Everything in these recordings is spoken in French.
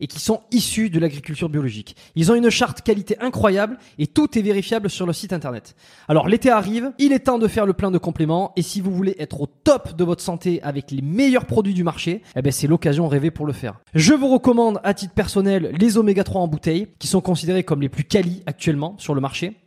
et qui sont issus de l'agriculture biologique. Ils ont une charte qualité incroyable et tout est vérifiable sur le site internet. Alors l'été arrive, il est temps de faire le plein de compléments et si vous voulez être au top de votre santé avec les meilleurs produits du marché, eh ben c'est l'occasion rêvée pour le faire. Je vous recommande à titre personnel les oméga 3 en bouteille qui sont considérés comme les plus quali actuellement sur le marché.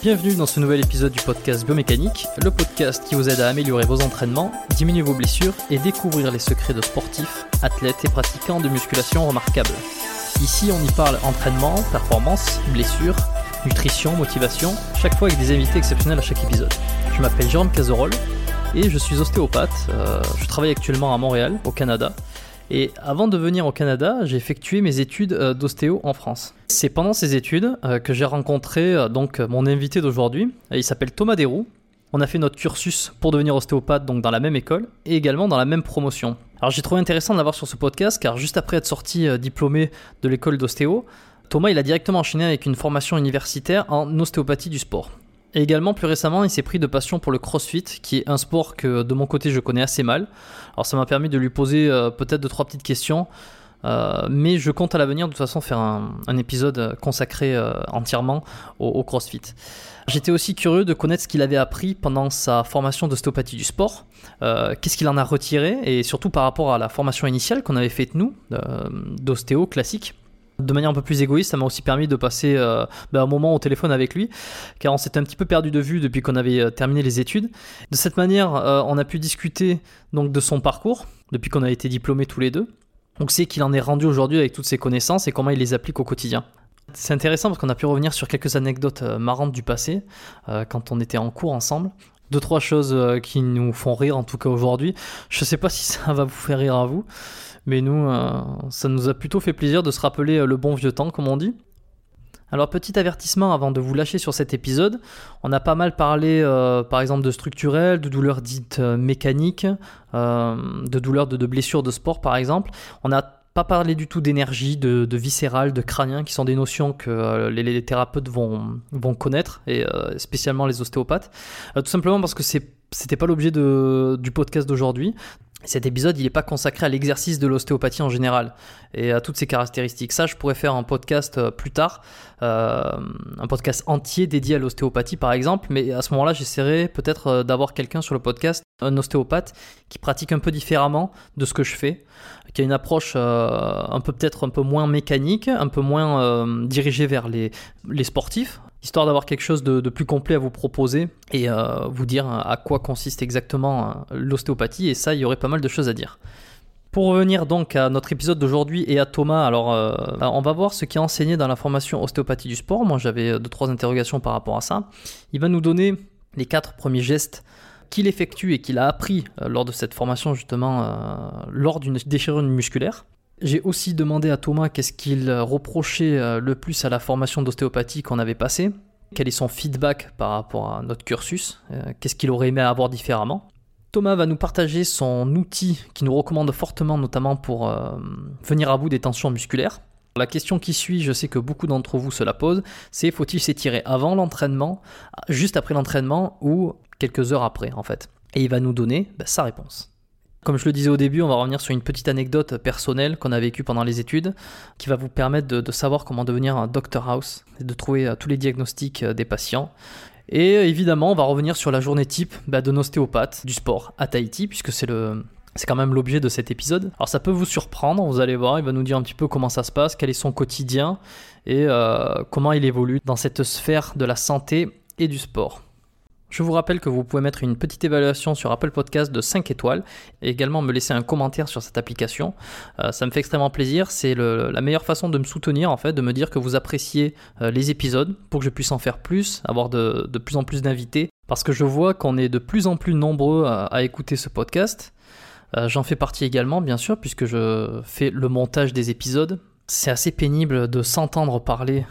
Bienvenue dans ce nouvel épisode du podcast Biomécanique, le podcast qui vous aide à améliorer vos entraînements, diminuer vos blessures et découvrir les secrets de sportifs, athlètes et pratiquants de musculation remarquables. Ici, on y parle entraînement, performance, blessures, nutrition, motivation, chaque fois avec des invités exceptionnels à chaque épisode. Je m'appelle Jérôme Cazerolle et je suis ostéopathe. Euh, je travaille actuellement à Montréal, au Canada, et avant de venir au Canada, j'ai effectué mes études euh, d'ostéo en France. C'est pendant ces études euh, que j'ai rencontré euh, donc mon invité d'aujourd'hui. Il s'appelle Thomas Desroux. On a fait notre cursus pour devenir ostéopathe donc dans la même école et également dans la même promotion. Alors j'ai trouvé intéressant de l'avoir sur ce podcast car juste après être sorti diplômé de l'école d'ostéo, Thomas il a directement enchaîné avec une formation universitaire en ostéopathie du sport. Et également, plus récemment, il s'est pris de passion pour le crossfit, qui est un sport que de mon côté je connais assez mal. Alors ça m'a permis de lui poser euh, peut-être deux trois petites questions, euh, mais je compte à l'avenir de toute façon faire un, épisode consacré euh, entièrement au, crossfit. J'étais aussi curieux de connaître ce qu'il avait appris pendant sa formation d'ostéopathie du sport, qu'est-ce qu'il en a retiré, et surtout par rapport à la formation initiale qu'on avait faite nous, d'ostéo classique. De manière un peu plus égoïste, ça m'a aussi permis de passer euh, ben, un moment au téléphone avec lui, car on s'était un petit peu perdu de vue depuis qu'on avait euh, terminé les études. De cette manière, euh, on a pu discuter donc de son parcours depuis qu'on a été diplômés tous les deux. Donc c'est qu'il en est rendu aujourd'hui avec toutes ses connaissances et comment il les applique au quotidien. C'est intéressant parce qu'on a pu revenir sur quelques anecdotes marrantes du passé quand on était en cours ensemble. Deux trois choses qui nous font rire en tout cas aujourd'hui. Je ne sais pas si ça va vous faire rire à vous. Mais nous, euh, ça nous a plutôt fait plaisir de se rappeler euh, le bon vieux temps, comme on dit. Alors petit avertissement avant de vous lâcher sur cet épisode, on a pas mal parlé euh, par exemple de structurel, de douleurs dites mécaniques, de douleurs de, blessures de sport par exemple. On a pas parler du tout d'énergie, de, viscéral, de crânien, qui sont des notions que les, thérapeutes vont, connaître, et spécialement les ostéopathes. tout simplement parce que c'était pas l'objet du podcast d'aujourd'hui. Cet épisode, il n'est pas consacré à l'exercice de l'ostéopathie en général et à toutes ses caractéristiques. Ça, je pourrais faire un podcast euh, plus tard, euh, un podcast entier dédié à l'ostéopathie par exemple, mais à ce moment-là, j'essaierai peut-être euh, d'avoir quelqu'un sur le podcast, un ostéopathe, qui pratique un peu différemment de ce que je fais, qui a une approche un peu peut-être un peu moins mécanique, un peu moins dirigée vers les, les sportifs, histoire d'avoir quelque chose de, plus complet à vous proposer et euh, vous dire à quoi consiste exactement euh, l'ostéopathie. Et ça, il y aurait pas mal de choses à dire. Pour revenir donc à notre épisode d'aujourd'hui et à Thomas, alors euh, on va voir ce qui est enseigné dans la formation ostéopathie du sport. Moi j'avais deux trois interrogations par rapport à ça. Il va nous donner les quatre premiers gestes qu'il effectue et qu'il a appris lors de cette formation justement lors d'une déchirure musculaire. J'ai aussi demandé à Thomas qu'est-ce qu'il reprochait euh, le plus à la formation d'ostéopathie qu'on avait passée, quel est son feedback par rapport à notre cursus, euh, qu'est-ce qu'il aurait aimé avoir différemment. Thomas va nous partager son outil qu'il nous recommande fortement, notamment pour euh, venir à bout des tensions musculaires. La question qui suit, je sais que beaucoup d'entre vous se la posent, c'est faut-il s'étirer avant l'entraînement, juste après l'entraînement ou quelques heures après en fait Et il va nous donner bah, sa réponse. Comme je le disais au début, on va revenir sur une petite anecdote personnelle qu'on a vécue pendant les études, qui va vous permettre de, savoir comment devenir un doctor house et de trouver euh, tous les diagnostics euh, des patients. Et euh, évidemment, on va revenir sur la journée type bah, de ostéopathe du sport à Tahiti, puisque c'est quand même l'objet de cet épisode. Alors ça peut vous surprendre, vous allez voir, il va nous dire un petit peu comment ça se passe, quel est son quotidien et comment il évolue dans cette sphère de la santé et du sport. Je vous rappelle que vous pouvez mettre une petite évaluation sur Apple Podcast de 5 étoiles et également me laisser un commentaire sur cette application. Euh, ça me fait extrêmement plaisir. C'est la meilleure façon de me soutenir, en fait, de me dire que vous appréciez euh, les épisodes pour que je puisse en faire plus, avoir de, plus en plus d'invités. Parce que je vois qu'on est de plus en plus nombreux à, écouter ce podcast. Euh, j'en fais partie également, bien sûr, puisque je fais le montage des épisodes. C'est assez pénible de s'entendre parler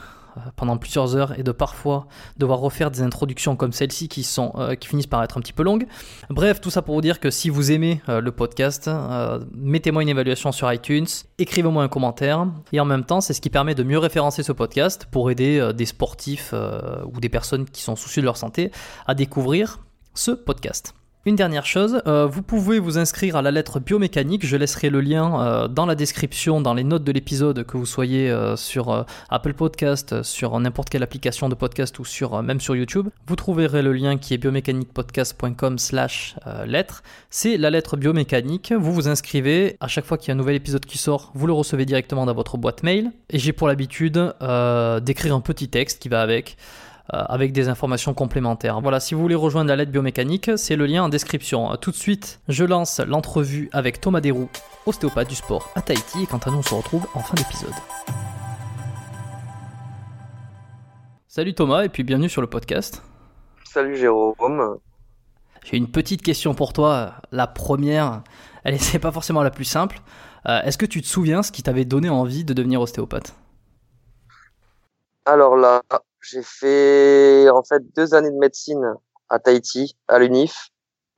pendant plusieurs heures et de parfois devoir refaire des introductions comme celle-ci qui, euh, qui finissent par être un petit peu longues. Bref, tout ça pour vous dire que si vous aimez euh, le podcast, mettez-moi une évaluation sur iTunes, écrivez-moi un commentaire et en même temps, c'est ce qui permet de mieux référencer ce podcast pour aider des sportifs ou des personnes qui sont soucieux de leur santé à découvrir ce podcast. Une dernière chose, euh, vous pouvez vous inscrire à la lettre biomécanique. Je laisserai le lien euh, dans la description, dans les notes de l'épisode, que vous soyez euh, sur Apple Podcast, sur n'importe quelle application de podcast ou sur même sur YouTube. Vous trouverez le lien qui est biomécaniquepodcast.com/slash lettre. C'est la lettre biomécanique. Vous vous inscrivez. À chaque fois qu'il y a un nouvel épisode qui sort, vous le recevez directement dans votre boîte mail. Et j'ai pour l'habitude d'écrire un petit texte qui va avec. Euh, avec des informations complémentaires. Voilà, si vous voulez rejoindre la lettre biomécanique, c'est le lien en description. Tout de suite, je lance l'entrevue avec Thomas Desroux, ostéopathe du sport à Tahiti, et quant à nous, on se retrouve en fin d'épisode. Salut Thomas, et puis bienvenue sur le podcast. Salut Jérôme. J'ai une petite question pour toi. La première, elle n'est pas forcément la plus simple. Euh, est-ce que tu te souviens ce qui t'avait donné envie de devenir ostéopathe? Alors là, j'ai fait en fait deux années de médecine à Tahiti, à l'UNIF,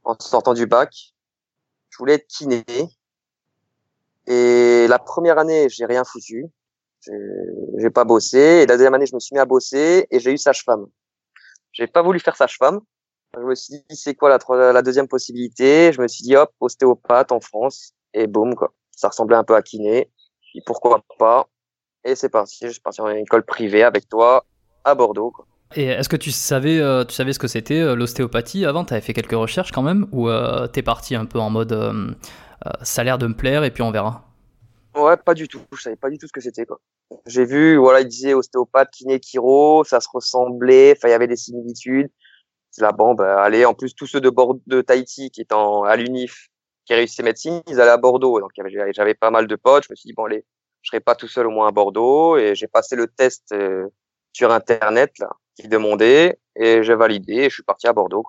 en sortant du bac. Je voulais être kiné. Et la première année, j'ai rien foutu. J'ai pas bossé. Et la deuxième année, je me suis mis à bosser et j'ai eu sage-femme. J'ai pas voulu faire sage-femme. Je me suis dit, c'est quoi la, la deuxième possibilité? Je me suis dit, hop, ostéopathe en France. Et boum, quoi. Ça ressemblait un peu à kiné. Et pourquoi pas? Et c'est parti. Je suis parti en école privée avec toi à Bordeaux. Et est-ce que tu savais, euh, tu savais ce que c'était euh, l'ostéopathie avant? Tu avais fait quelques recherches quand même Ou euh, t'es parti un peu en mode ça a l'air de me plaire et puis on verra? Ouais, pas du tout. Je savais pas du tout ce que c'était. J'ai vu, voilà, il disait ostéopathe, kiné, chiro, ça se ressemblait, enfin il y avait des similitudes. C'est là, bon, bah, allez, en plus tous ceux de Bordeaux, de Tahiti qui étant à l'UNIF, qui réussissaient médecine, ils allaient à Bordeaux. Donc j'avais pas mal de potes. Je me suis dit bon allez, je serai pas tout seul au moins à Bordeaux et j'ai passé le test sur internet là, qui demandait et j'ai validé et je suis parti à Bordeaux.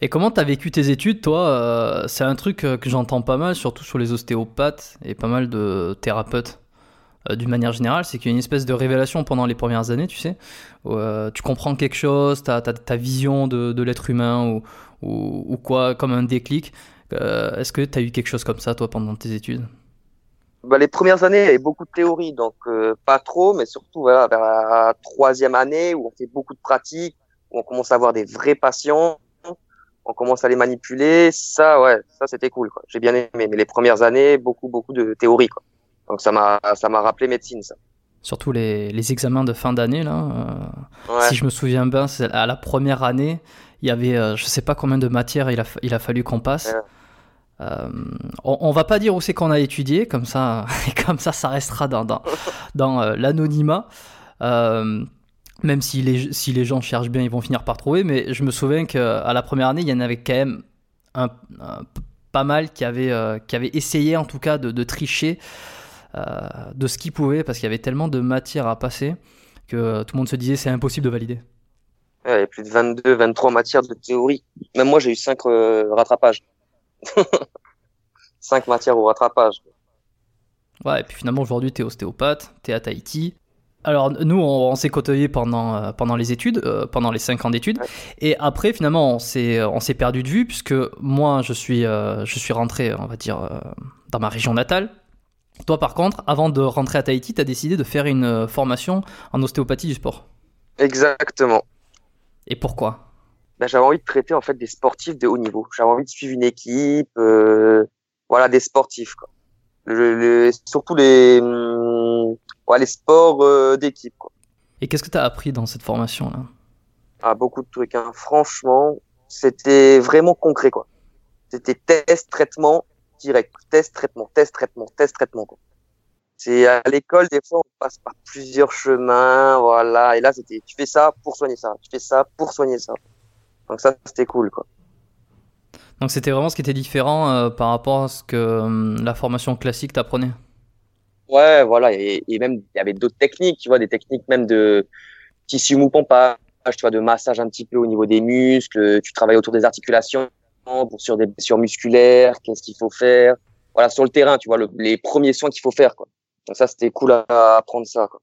Et comment t'as vécu tes études, toi euh, C'est un truc euh, que j'entends pas mal, surtout sur les ostéopathes et pas mal de thérapeutes. Euh, d'une manière générale, c'est qu'il y a une espèce de révélation pendant les premières années, tu sais. Tu comprends quelque chose, as, ta vision de, de l'être humain ou, ou, ou, quoi, comme un déclic. Est-ce que t'as eu quelque chose comme ça, toi, pendant tes études? Bah, les premières années, il y avait beaucoup de théorie, donc euh, pas trop, mais surtout voilà, vers la troisième année où on fait beaucoup de pratiques, où on commence à avoir des vrais patients, on commence à les manipuler. Ça, ouais, ça c'était cool. quoi. J'ai bien aimé. Mais les premières années, beaucoup, beaucoup de théorie. Quoi. Donc ça m'a, ça m'a rappelé médecine, ça. Surtout les, les examens de fin d'année là. Euh, Si je me souviens bien, c'est à la première année, il y avait, euh, je sais pas combien de matières il a, il a fallu qu'on passe. Euh, on, on, va pas dire où c'est qu'on a étudié, comme ça, comme ça, ça restera dans, dans, dans euh, l'anonymat. Euh, même si les, si les gens cherchent bien, ils vont finir par trouver. Mais je me souviens qu'à la première année, il y en avait quand même un, un, pas mal qui avaient, qui avaient essayé, en tout cas, de, de tricher de ce qu'ils pouvaient, parce qu'il y avait tellement de matière à passer que tout le monde se disait c'est impossible de valider. Il y a plus de 22, 23 matières de théorie. Même moi, j'ai eu 5 euh, rattrapages. 5 matières au rattrapage. Ouais, et puis finalement, aujourd'hui, tu es ostéopathe, tu es à Tahiti. Alors, nous, on, on s'est côtoyés pendant, euh, pendant les études, euh, pendant les 5 ans d'études. Ouais. Et après, finalement, on s'est, perdu de vue, puisque moi, je suis, euh, je suis rentré, on va dire, dans ma région natale. Toi, par contre, avant de rentrer à Tahiti, tu as décidé de faire une formation en ostéopathie du sport. Exactement. Et pourquoi? Ben, j'avais envie de traiter en fait des sportifs de haut niveau. J'avais envie de suivre une équipe, euh, voilà, des sportifs. Quoi. Le, le, surtout les, hum, ouais, les sports euh, d'équipe. Quoi. Et qu'est-ce que tu as appris dans cette formation-là? Ah, beaucoup de trucs. Hein. Franchement, c'était vraiment concret. quoi. C'était test, traitement, direct. Test, traitement, test, traitement, test, traitement. Quoi. C'est à l'école, des fois, on passe par plusieurs chemins, voilà. Et là, c'était, tu fais ça pour soigner ça, tu fais ça pour soigner ça. Donc ça, c'était cool, quoi. Donc c'était vraiment ce qui était différent euh, par rapport à ce que euh, la formation classique t'apprenait. Ouais, voilà. Et, et même, il y avait d'autres techniques, tu vois, des techniques même de tissu mou pompage, tu vois, de massage un petit peu au niveau des muscles. Tu travailles autour des articulations pour sur des blessures musculaires. Qu'est-ce qu'il faut faire Voilà, sur le terrain, tu vois, le, les premiers soins qu'il faut faire, quoi. Donc ça, c'était cool à apprendre ça, quoi.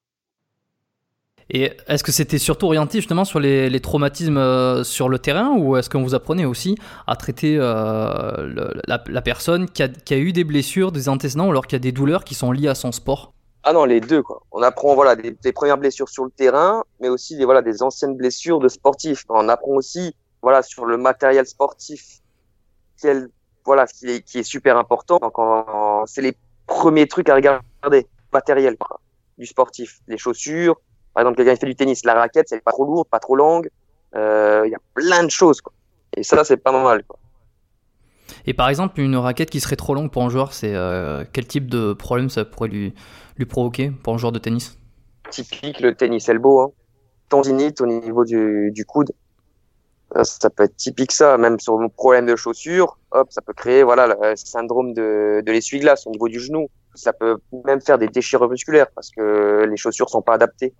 Et est-ce que c'était surtout orienté justement sur les, traumatismes euh, sur le terrain ou est-ce qu'on vous apprenait aussi à traiter euh, la, personne qui a, eu des blessures, des antécédents alors qui a des douleurs qui sont liées à son sport? Ah non, les deux. On apprend voilà des, premières blessures sur le terrain, mais aussi des voilà des anciennes blessures de sportifs. On apprend aussi voilà sur le matériel sportif, voilà qui est, super important. C'est les premiers trucs à regarder matériel du sportif, les chaussures par exemple, quelqu'un qui fait du tennis, la raquette, c'est pas trop lourde, pas trop longue. Il euh, y a plein de choses, quoi. Et ça, c'est pas normal, quoi. Et par exemple, une raquette qui serait trop longue pour un joueur, c'est euh, quel type de problème ça pourrait lui, lui provoquer pour un joueur de tennis? Typique le tennis elbow, hein. tendinite au niveau du, du coude. Ça, ça, peut être typique ça, même sur le problème de chaussures, hop, ça peut créer voilà le syndrome de, de l'essuie-glace au niveau du genou. Ça peut même faire des déchirures musculaires parce que les chaussures sont pas adaptées.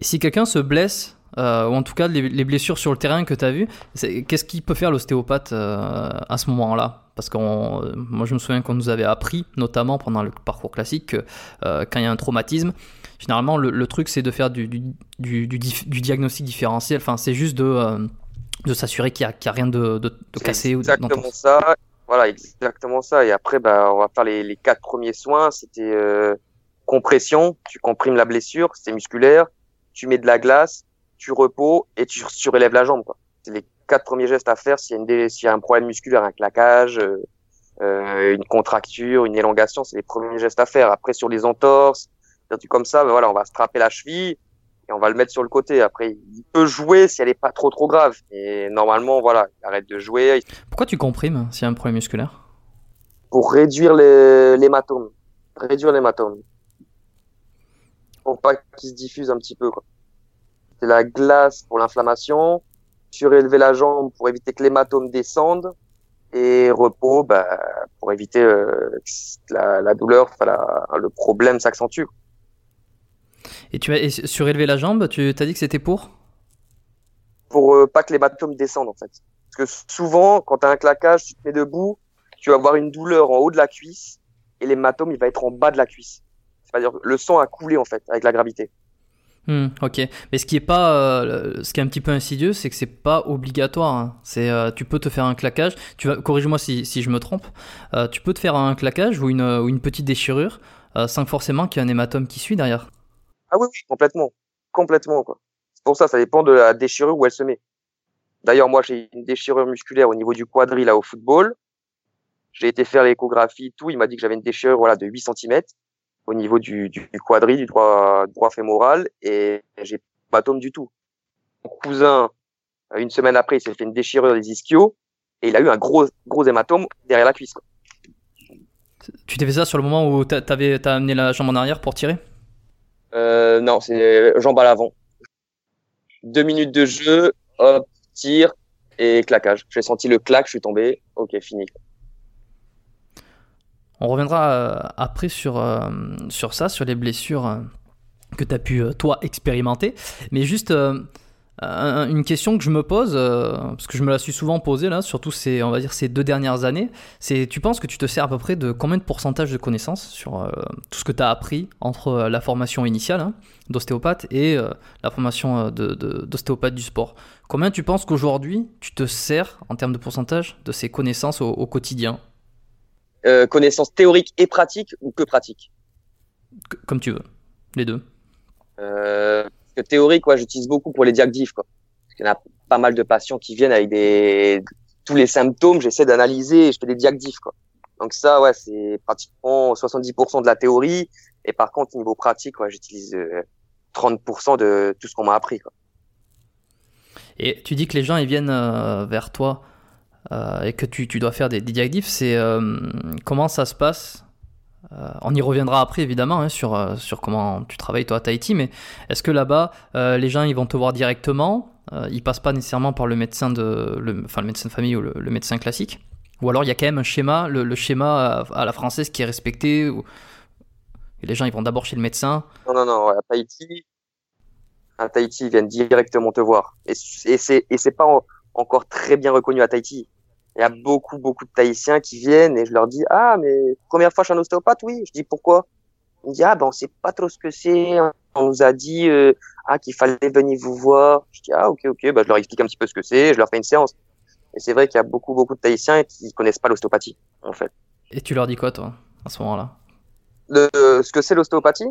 Et si quelqu'un se blesse, euh, ou en tout cas les, les, blessures sur le terrain que tu as vu, qu'est-ce qu'il peut faire l'ostéopathe euh, à ce moment-là? Parce que moi je me souviens qu'on nous avait appris, notamment pendant le parcours classique, que euh, quand il y a un traumatisme, finalement le, le truc c'est de faire du, du, du, du, diagnostic différentiel, enfin c'est juste de, euh, de s'assurer qu'il n'y a, qu a, rien de, de, de cassé. Exactement ou ça, voilà, exactement ça. Et après, bah, on va faire les, les quatre premiers soins. C'était euh, compression, tu comprimes la blessure, c'est musculaire tu mets de la glace, tu repos et tu surélèves la jambe. C'est les quatre premiers gestes à faire s'il y, a s'il y a un problème musculaire, un claquage, euh, euh, une contracture, une élongation, c'est les premiers gestes à faire. Après sur les entorses, des trucs comme ça, ben voilà, on va strapper la cheville et on va le mettre sur le côté. Après, il peut jouer si elle est pas trop trop grave. Et normalement, voilà, il arrête de jouer. Pourquoi tu comprimes s'il y a un problème musculaire? Pour réduire l'hématome. Réduire l'hématome pour pas qu'il se diffuse un petit peu. C'est la glace pour l'inflammation, surélever la jambe pour éviter que l'hématome descende, et repos bah, pour éviter euh, que la, la, douleur, la, le problème s'accentue. Et tu as surélevé la jambe, tu t'as dit que c'était pour? Pour euh, pas que l'hématome descende en fait. Parce que souvent, quand tu as un claquage, tu te mets debout, tu vas avoir une douleur en haut de la cuisse, et l'hématome il va être en bas de la cuisse. C'est-à-dire le sang a coulé en fait avec la gravité. Hmm, ok, mais ce qui est pas, euh, ce qui est un petit peu insidieux, c'est que c'est pas obligatoire. Hein. C'est, euh, tu peux te faire un claquage. Tu vas, corrige-moi si, si, je me trompe. Euh, tu peux te faire un claquage ou une, ou une petite déchirure sans forcément qu'il y ait un hématome qui suit derrière. Ah oui, oui, complètement, complètement quoi. C'est pour ça, ça dépend de la déchirure où elle se met. D'ailleurs, moi, j'ai une déchirure musculaire au niveau du quadri là au football. J'ai été faire l'échographie, tout. Il m'a dit que j'avais une déchirure voilà de 8 cm au niveau du, du, quadri, du droit, droit fémoral, et j'ai pas d'hématome du tout. Mon cousin, une semaine après, il s'est fait une déchirure des ischios, et il a eu un gros, gros hématome derrière la cuisse. Quoi. Tu t'es fait ça sur le moment où t'as as amené la jambe en arrière pour tirer? Euh, Non, c'est jambe à l'avant. Deux minutes de jeu, hop, tir et claquage. J'ai senti le claque, je suis tombé. Ok, fini. On reviendra euh, après sur, euh, sur ça, sur les blessures euh, que tu as pu, toi, expérimenter. Mais juste une question que je me pose, parce que je me la suis souvent posée, là, surtout ces, on va dire, ces deux dernières années, c'est tu penses que tu te sers à peu près de combien de pourcentage de connaissances sur tout ce que tu as appris entre la formation initiale hein, d'ostéopathe et la formation d'ostéopathe du sport? Combien tu penses qu'aujourd'hui, tu te sers en termes de pourcentage de ces connaissances au quotidien? Euh, connaissances théoriques et pratiques ou que pratiques Comme tu veux, les deux. Euh, théorique, quoi, j'utilise beaucoup pour les diagdifs, quoi. Parce qu'il y en a pas mal de patients qui viennent avec des tous les symptômes, j'essaie d'analyser et je fais des diagdifs, quoi. Donc ça, ouais, c'est pratiquement 70% de la théorie. Et par contre, niveau pratique, ouais, j'utilise 30% euh, de tout ce qu'on m'a appris, quoi. Et tu dis que les gens ils viennent euh, vers toi euh, et que tu, tu, dois faire des, des c'est euh, comment ça se passe euh, on y reviendra après évidemment hein, sur, sur comment tu travailles toi à Tahiti, mais est-ce que là-bas les gens ils vont te voir directement Ils passent pas nécessairement par le médecin de, le, enfin le médecin de famille ou le, médecin classique? Ou alors il y a quand même un schéma, le, schéma à, la française qui est respecté et les gens ils vont d'abord chez le médecin. Non non non, à Tahiti, à Tahiti ils viennent directement te voir. Et, et c'est pas encore très bien reconnu à Tahiti il y a beaucoup, beaucoup de Tahitiens qui viennent et je leur dis, ah, mais première fois chez un ostéopathe, oui. Je dis, pourquoi? Ils me disent, ah, ben, on sait pas trop ce que c'est. On nous a dit, euh, ah, qu'il fallait venir vous voir. Je dis, ah, ok, ok. Ben, je leur explique un petit peu ce que c'est. Je leur fais une séance. Et c'est vrai qu'il y a beaucoup, beaucoup de Tahitiens qui connaissent pas l'ostéopathie, en fait. Et tu leur dis quoi, toi, à ce moment-là? ce que c'est l'ostéopathie?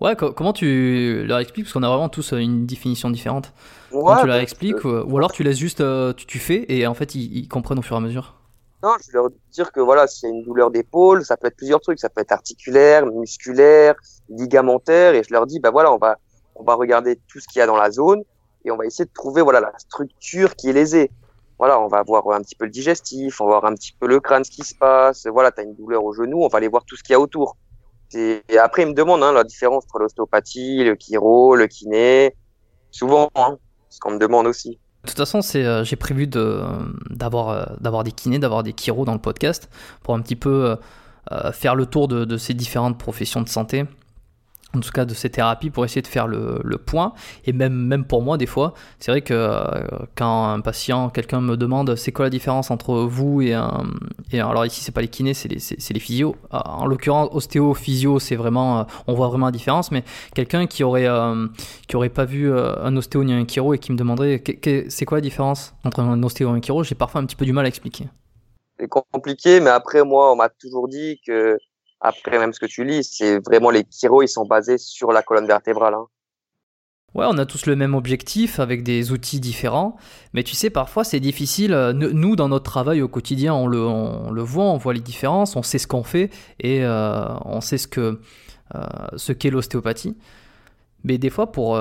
Ouais, comment tu leur expliques? Parce qu'on a vraiment tous euh, une définition différente. comment tu leur expliques Ou alors tu laisses juste, euh, tu, fais et en fait ils, comprennent au fur et à mesure Non, je vais leur dire que voilà, c'est une douleur d'épaule, ça peut être plusieurs trucs, ça peut être articulaire, musculaire, ligamentaire, et je leur dis, bah voilà, on va, on va regarder tout ce qu'il y a dans la zone et on va essayer de trouver voilà la structure qui est lésée. Voilà, on va voir un petit peu le digestif, on va voir un petit peu le crâne, ce qui se passe. Voilà, tu as une douleur au genou, on va aller voir tout ce qu'il y a autour. Après, ils me demandent hein, la différence entre l'ostéopathie, le chiro, le kiné. Souvent, hein, ce qu'on me demande aussi. De toute façon, euh, j'ai prévu euh, d'avoir des kinés, d'avoir des chiros dans le podcast pour un petit peu euh, faire le tour de, ces différentes professions de santé en tout cas de ces thérapies pour essayer de faire le, le point. Et même même pour moi des fois c'est vrai que euh, quand un patient quelqu'un me demande c'est quoi la différence entre vous et un et alors ici c'est pas les kinés c'est les c'est les physios. Ah, en l'occurrence ostéo physio c'est vraiment euh, on voit vraiment la différence. Mais quelqu'un qui aurait euh, qui aurait pas vu un ostéo ni un chiro et qui me demanderait c'est quoi la différence entre un ostéo et un chiro j'ai parfois un petit peu du mal à expliquer. C'est compliqué mais après moi on m'a toujours dit que après, même ce que tu lis, c'est vraiment les chiro, ils sont basés sur la colonne vertébrale. Hein. Ouais, on a tous le même objectif avec des outils différents, mais tu sais, parfois c'est difficile. Euh, nous, dans notre travail au quotidien, on le, on le voit, on voit les différences, on sait ce qu'on fait et euh, on sait ce que euh, ce qu'est l'ostéopathie. Mais des fois, pour,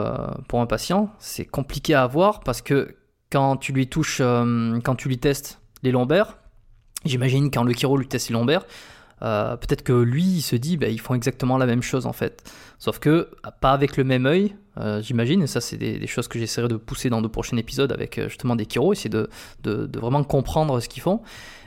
pour un patient, c'est compliqué à voir parce que quand tu lui touches, quand tu lui testes les lombaires, j'imagine quand le chiro lui teste les lombaires, euh, peut-être que lui, il se dit, bah, ils font exactement la même chose en fait. Sauf que, pas avec le même œil, euh, j'imagine, et ça, c'est des, choses que j'essaierai de pousser dans de prochains épisodes avec euh, justement des chiros, essayer de, de, vraiment comprendre ce qu'ils font.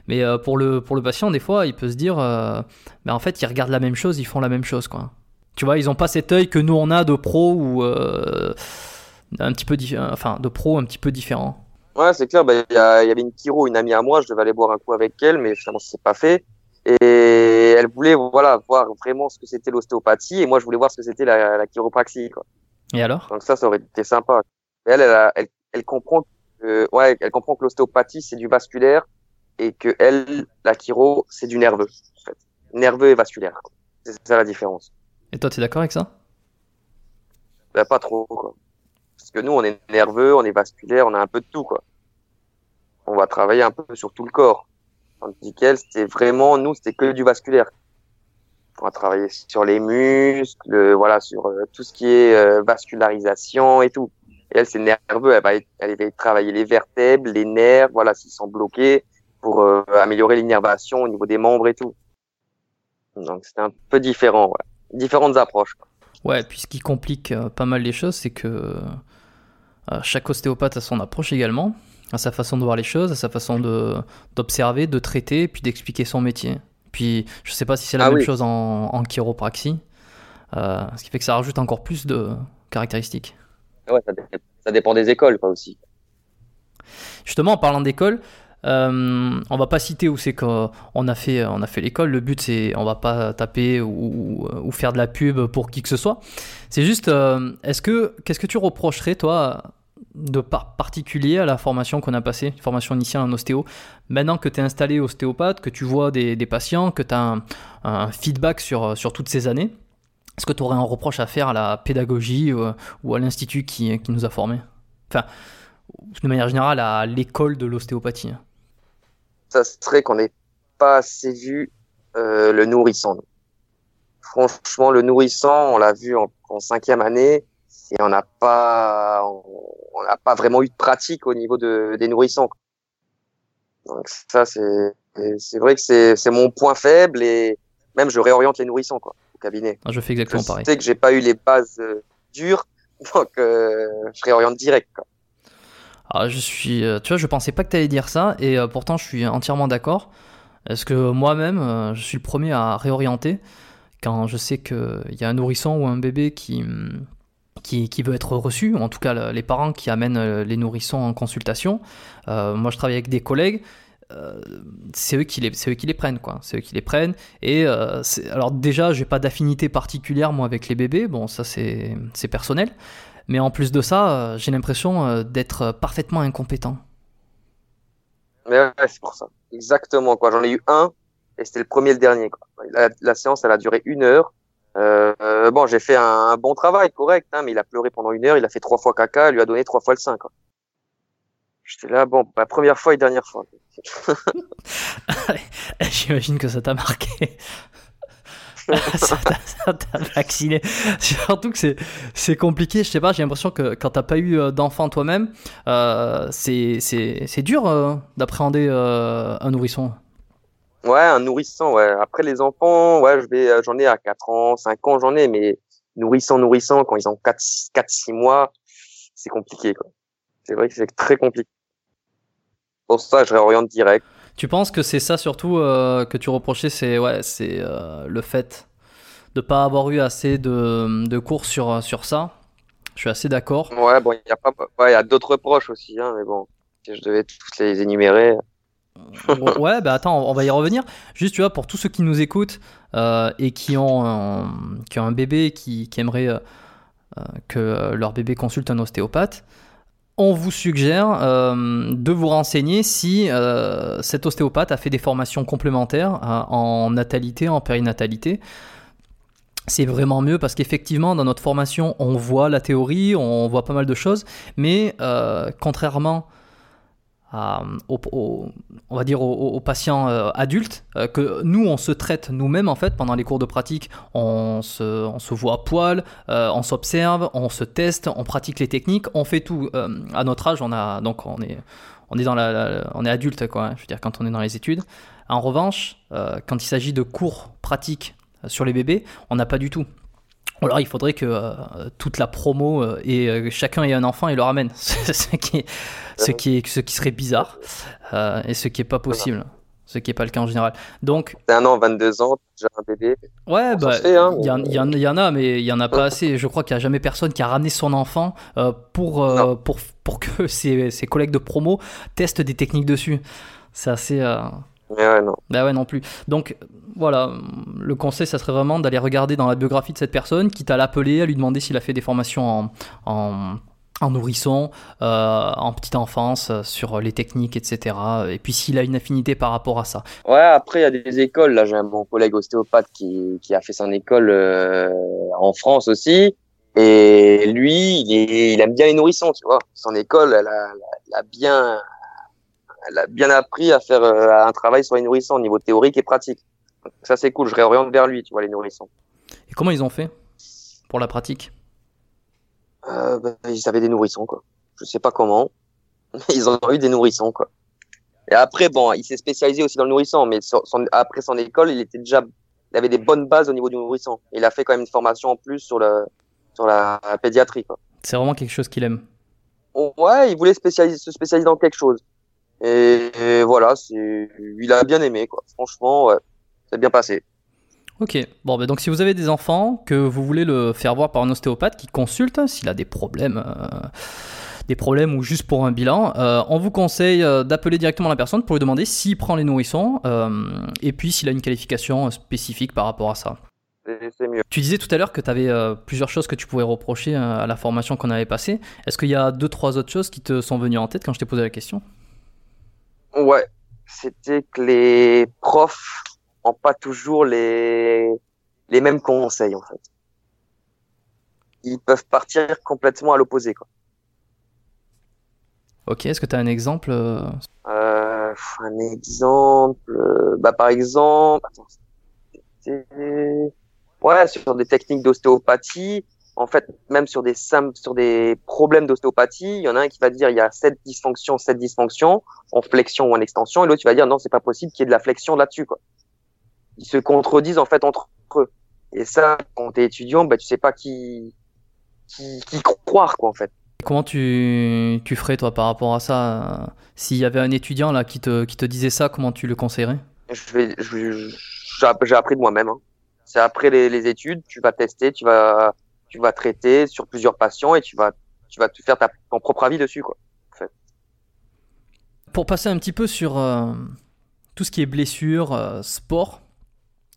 Mais pour, le, patient, des fois, il peut se dire, bah, en fait, ils regardent la même chose, ils font la même chose, quoi. Tu vois, ils n'ont pas cet œil que nous on a de pro ou un petit peu enfin de pro un petit peu différent. Ouais, c'est clair. Bah, il y, avait une chiro, une amie à moi, je devais aller boire un coup avec elle, mais finalement, c'est pas fait. Et elle voulait voilà voir vraiment ce que c'était l'ostéopathie et moi je voulais voir ce que c'était la, la chiropraxie quoi. Et alors? Donc ça, ça aurait été sympa. elle, elle, elle, elle comprend que, ouais, elle comprend que l'ostéopathie c'est du vasculaire et que elle, la chiro, c'est du nerveux. En fait. Nerveux et vasculaire. C'est ça la différence. Et toi, tu es d'accord avec ça? Bah, Pas trop, quoi. Parce que nous, on est nerveux, on est vasculaire, on a un peu de tout, quoi. On va travailler un peu sur tout le corps. Tandis qu'elle, c'était vraiment, nous, c'était que du vasculaire. On va travailler sur les muscles, voilà, sur euh, tout ce qui est euh, vascularisation et tout. Et elle, c'est nerveux, elle va, elle va travailler les vertèbres, les nerfs, voilà, s'ils sont bloqués, pour euh, améliorer l'innervation au niveau des membres et tout. Donc c'est un peu différent, différentes approches. Ouais, puis ce qui complique euh, pas mal les choses, c'est que euh, chaque ostéopathe a son approche également, a sa façon de voir les choses, a sa façon de d'observer, de traiter, puis d'expliquer son métier. Puis je sais pas si c'est la ah même chose en, en chiropraxie, ce qui fait que ça rajoute encore plus de caractéristiques. Ouais, ça, ça dépend des écoles, quoi, aussi. Justement, en parlant d'école, euh, on va pas citer où c'est qu'on a fait, on a fait l'école. Le but, c'est on va pas taper ou, faire de la pub pour qui que ce soit. C'est juste, euh, est-ce que, qu'est-ce que tu reprocherais, toi, de particulier à la formation qu'on a passée, formation initiale en ostéo. Maintenant que tu es installé ostéopathe, que tu vois des, patients, que tu as un, feedback sur, sur toutes ces années, est-ce que tu aurais un reproche à faire à la pédagogie ou, ou à l'institut qui, qui nous a formés? Enfin, de manière générale, à l'école de l'ostéopathie. Ça serait qu'on n'ait pas assez vu euh, le nourrisson. Franchement, le nourrisson, on l'a vu en, cinquième année et on n'a pas, on n'a pas vraiment eu de pratique au niveau de, des nourrissons. Donc ça, c'est, c'est vrai que c'est, c'est mon point faible et même je réoriente les nourrissons quoi au cabinet. Ah, je fais exactement pareil. Je sais que j'ai pas eu les bases euh, dures, donc euh, je réoriente direct. Quoi. Ah, je suis, euh, tu vois, je pensais pas que tu allais dire ça, et euh, pourtant je suis entièrement d'accord. Parce que moi-même, je suis le premier à réorienter quand je sais qu'il y a un nourrisson ou un bébé qui, mm, qui, qui, veut être reçu, en tout cas les parents qui amènent les nourrissons en consultation. moi, je travaille avec des collègues. c'est eux qui les c'est eux qui les prennent quoi c'est eux qui les prennent et alors déjà j'ai pas d'affinité particulière moi avec les bébés bon ça c'est personnel mais en plus de ça, euh, j'ai l'impression euh, d'être parfaitement incompétent. Mais c'est pour ça. Exactement, quoi. J'en ai eu un, et c'était le premier et le dernier, quoi. La, séance, elle a duré une heure. Euh, bon, j'ai fait un, bon travail, correct, hein, mais il a pleuré pendant une heure, il a fait trois fois caca, il lui a donné trois fois le sein, quoi. J'étais là, bon, la première fois et dernière fois. J'imagine que ça t'a marqué. ça t'a vacciné. Surtout que c'est compliqué, je sais pas, j'ai l'impression que quand t'as pas eu euh, d'enfant toi-même, euh, c'est dur euh, d'appréhender euh, un nourrisson. Ouais, un nourrisson, ouais. Après les enfants, ouais, je vais, j'en ai à 4 ans, 5 ans, j'en ai, mais nourrisson, nourrisson, quand ils ont 4, 4 6 mois, c'est compliqué, quoi. C'est vrai que c'est très compliqué. Pour ça, je réoriente direct. Tu penses que c'est ça surtout euh, que tu reprochais, c'est ouais, c'est euh, le fait de pas avoir eu assez de, de cours sur, sur ça? Je suis assez d'accord. Ouais, bon, il y a pas, ouais, y a d'autres reproches aussi, hein, mais bon, si je devais tous les énumérer. Ouais, bah attends, on va y revenir. Juste, tu vois, pour tous ceux qui nous écoutent euh, et qui ont, qui ont un bébé qui, qui aimerait que leur bébé consulte un ostéopathe, on vous suggère euh, de vous renseigner si euh, cet ostéopathe a fait des formations complémentaires euh, en natalité, en périnatalité. C'est vraiment mieux parce qu'effectivement, dans notre formation, on voit la théorie, on voit pas mal de choses, mais contrairement on va dire aux, patients euh, adultes, euh, que nous on se traite nous-mêmes en fait pendant les cours de pratique, on se, voit à poil, euh, on s'observe, on se teste, on pratique les techniques, on fait tout. à notre âge, on a donc on est on est dans la, on est adulte quoi, je veux dire quand on est dans les études. En revanche, quand il s'agit de cours pratiques sur les bébés, on n'a pas du tout. Alors il faudrait que euh, toute la promo euh, et euh, chacun ait un enfant et le ramène, ce, qui ce, qui est, ce qui serait bizarre et ce qui est pas possible, ce qui est pas le cas en général. Donc un an, 22 ans, déjà un bébé. Ouais, bah hein, il y, y, en a, mais il y en a pas assez. Je crois qu'il y a jamais personne qui a ramené son enfant pour, pour pour que ses, ses, collègues de promo testent des techniques dessus. C'est assez Mais ouais, non. Bah ouais, non plus. Donc voilà, le conseil, ça serait vraiment d'aller regarder dans la biographie de cette personne, quitte à l'appeler, à lui demander s'il a fait des formations en, en, en nourrisson, euh, en petite enfance, sur les techniques, etc. Et puis s'il a une affinité par rapport à ça. Ouais, après, il y a des écoles. Là, j'ai un bon collègue ostéopathe qui, qui a fait son école euh, en France aussi. Et lui, il, est, il aime bien les nourrissons, tu vois. Son école, elle a, elle a bien, elle a bien appris à faire euh, un travail sur les nourrissons au niveau théorique et pratique. Donc, ça, c'est cool. Je réoriente vers lui, tu vois, les nourrissons. Et comment ils ont fait pour la pratique? Euh, bah, ils avaient des nourrissons, quoi. Je sais pas comment, mais ils ont eu des nourrissons, quoi. Et après, bon, il s'est spécialisé aussi dans le nourrisson, mais son- après son école, il était déjà, il avait des bonnes bases au niveau du nourrisson. Il a fait quand même une formation en plus sur le, sur la pédiatrie, quoi. C'est vraiment quelque chose qu'il aime? Ouais, il voulait spécialiser, se spécialiser dans quelque chose. Et, et voilà, il a bien aimé, quoi. Franchement, ouais, c'est bien passé. Ok, bon, ben donc si vous avez des enfants, que vous voulez le faire voir par un ostéopathe qui consulte, hein, s'il a des problèmes, euh, des problèmes ou juste pour un bilan, euh, on vous conseille euh, d'appeler directement la personne pour lui demander s'il prend les nourrissons euh, et puis s'il a une qualification spécifique par rapport à ça. Mieux. Tu disais tout à l'heure que tu avais plusieurs choses que tu pouvais reprocher euh, à la formation qu'on avait passée. Est-ce qu'il y a deux, trois autres choses qui te sont venues en tête quand je t'ai posé la question? Ouais, c'était que les profs ont pas toujours les, les mêmes conseils, en fait. Ils peuvent partir complètement à l'opposé, quoi. Ok, est-ce que tu as un exemple euh, Euh, un exemple, euh, bah, par exemple, attends, ouais, sur des techniques d'ostéopathie, en fait, même sur des sur des problèmes d'ostéopathie, il y en a un qui va dire il y a cette dysfonction, cette dysfonction, en flexion ou en extension, et l'autre qui va dire non, c'est pas possible qu'il y ait de la flexion là-dessus, quoi. Ils se contredisent, en fait, entre eux. Et ça, quand t'es étudiant, bah, tu sais pas qui, qui, qui croire, quoi, en fait. Comment tu, tu ferais toi par rapport à ça euh, S'il y avait un étudiant là qui te, qui te disait ça, comment tu le conseillerais? Je vais, je- je- j'ai j'ai appris de moi-même. hein. C'est après les, les études, tu vas tester, tu vas, tu vas traiter sur plusieurs patients et tu vas, tu vas te faire ta, ton propre avis dessus, quoi. Pour passer un petit peu sur euh, tout ce qui est blessure, euh, sport,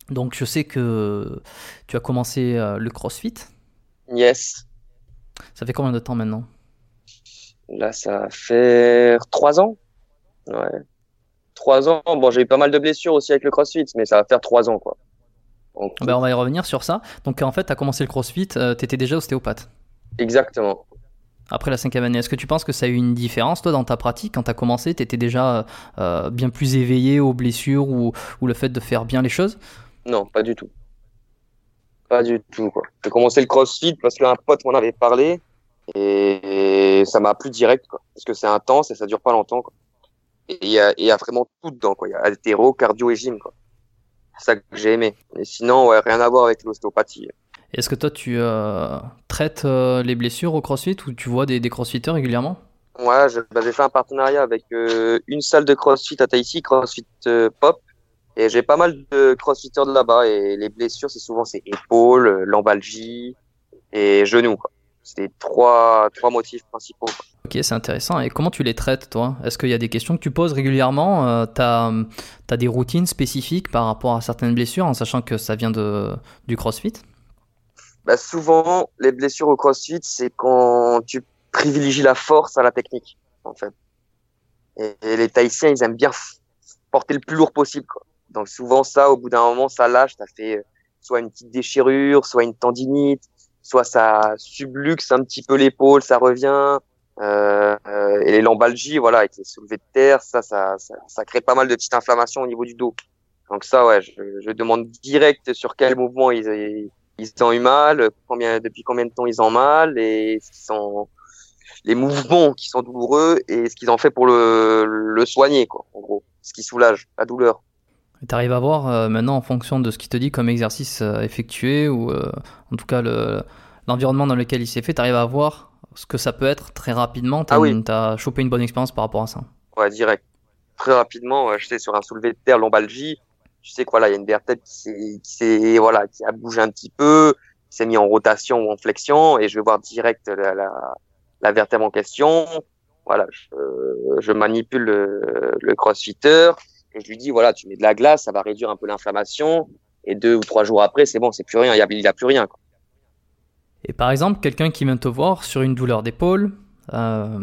donc je sais que tu as commencé euh, le crossfit. Yes. Ça fait combien de temps maintenant? Là, ça va faire trois ans. Ouais. Trois ans. Bon, j'ai eu pas mal de blessures aussi avec le CrossFit, mais ça va faire trois ans, quoi. Ben, On va y revenir sur ça. Donc en fait, tu as commencé le crossfit, tu étais déjà ostéopathe. exactement. Après la cinquième année, est-ce que tu penses que ça a eu une différence toi dans ta pratique? Quand tu as commencé, tu étais déjà euh, bien plus éveillé aux blessures ou, ou le fait de faire bien les choses? Non, pas du tout. Pas du tout, quoi. J'ai commencé le CrossFit parce qu'un pote m'en avait parlé et ça m'a plu direct, quoi. Parce que c'est intense et ça dure pas longtemps, quoi. Et il y a, il y a vraiment tout dedans, quoi. Il y a altéro, cardio et gym, quoi. Ça que j'ai aimé. Mais sinon, ouais, rien à voir avec l'ostéopathie. Est-ce que toi tu euh, traites euh, les blessures au crossfit ou tu vois des, des crossfitters régulièrement? Ouais, bah, j'ai fait un partenariat avec euh, une salle de CrossFit à Tahiti, CrossFit euh, Pop. Et j'ai pas mal de crossfitters de là-bas. Et les blessures, c'est souvent c'est épaules, lombalgie et genoux. quoi. C'est les trois, trois motifs principaux. quoi. Ok, c'est intéressant. Et comment tu les traites toi? Est-ce qu'il y a des questions que tu poses régulièrement? Euh, T'as as des routines spécifiques par rapport à certaines blessures en sachant que ça vient de, du crossfit? Bah, souvent, les blessures au CrossFit, c'est quand tu privilégies la force à la technique, en fait. Et, et les Tahitiens, ils aiment bien porter le plus lourd possible, quoi. Donc souvent, ça, au bout d'un moment, ça lâche, ça fait euh, soit une petite déchirure, soit une tendinite, soit ça subluxe un petit peu l'épaule, ça revient. Euh, euh, et les lombalgies, voilà, avec les soulevés de terre, ça, ça, ça, crée pas mal de petites inflammations au niveau du dos. Donc ça, ouais, je, demande direct sur quel mouvement ils, ont eu mal, combien, depuis combien de temps ils ont mal, et les mouvements qui sont douloureux et ce qu'ils ont fait pour le, le soigner, quoi, en gros, ce qui soulage la douleur. Tu arrives à voir euh, maintenant en fonction de ce qu'il te dit comme exercice euh, effectué ou euh, en tout cas le- l'environnement dans lequel il s'est fait, tu arrives à voir ce que ça peut être très rapidement. Tu Ah oui. as chopé une bonne expérience par rapport à ça. Ouais, direct. Très rapidement, je sais, sur un soulevé de terre, lombalgie, je sais que voilà, il y a une vertèbre qui s'est, qui voilà, qui a bougé un petit peu, qui s'est mis en rotation ou en flexion, et je vais voir direct la, la, la vertèbre en question. Voilà, je, je manipule le, le crossfitter, je lui dis, voilà, tu mets de la glace, ça va réduire un peu l'inflammation. Et deux ou trois jours après, c'est bon, c'est plus rien, il n'y a, a, plus rien. Quoi. Et par exemple, quelqu'un qui vient te voir sur une douleur d'épaule, euh,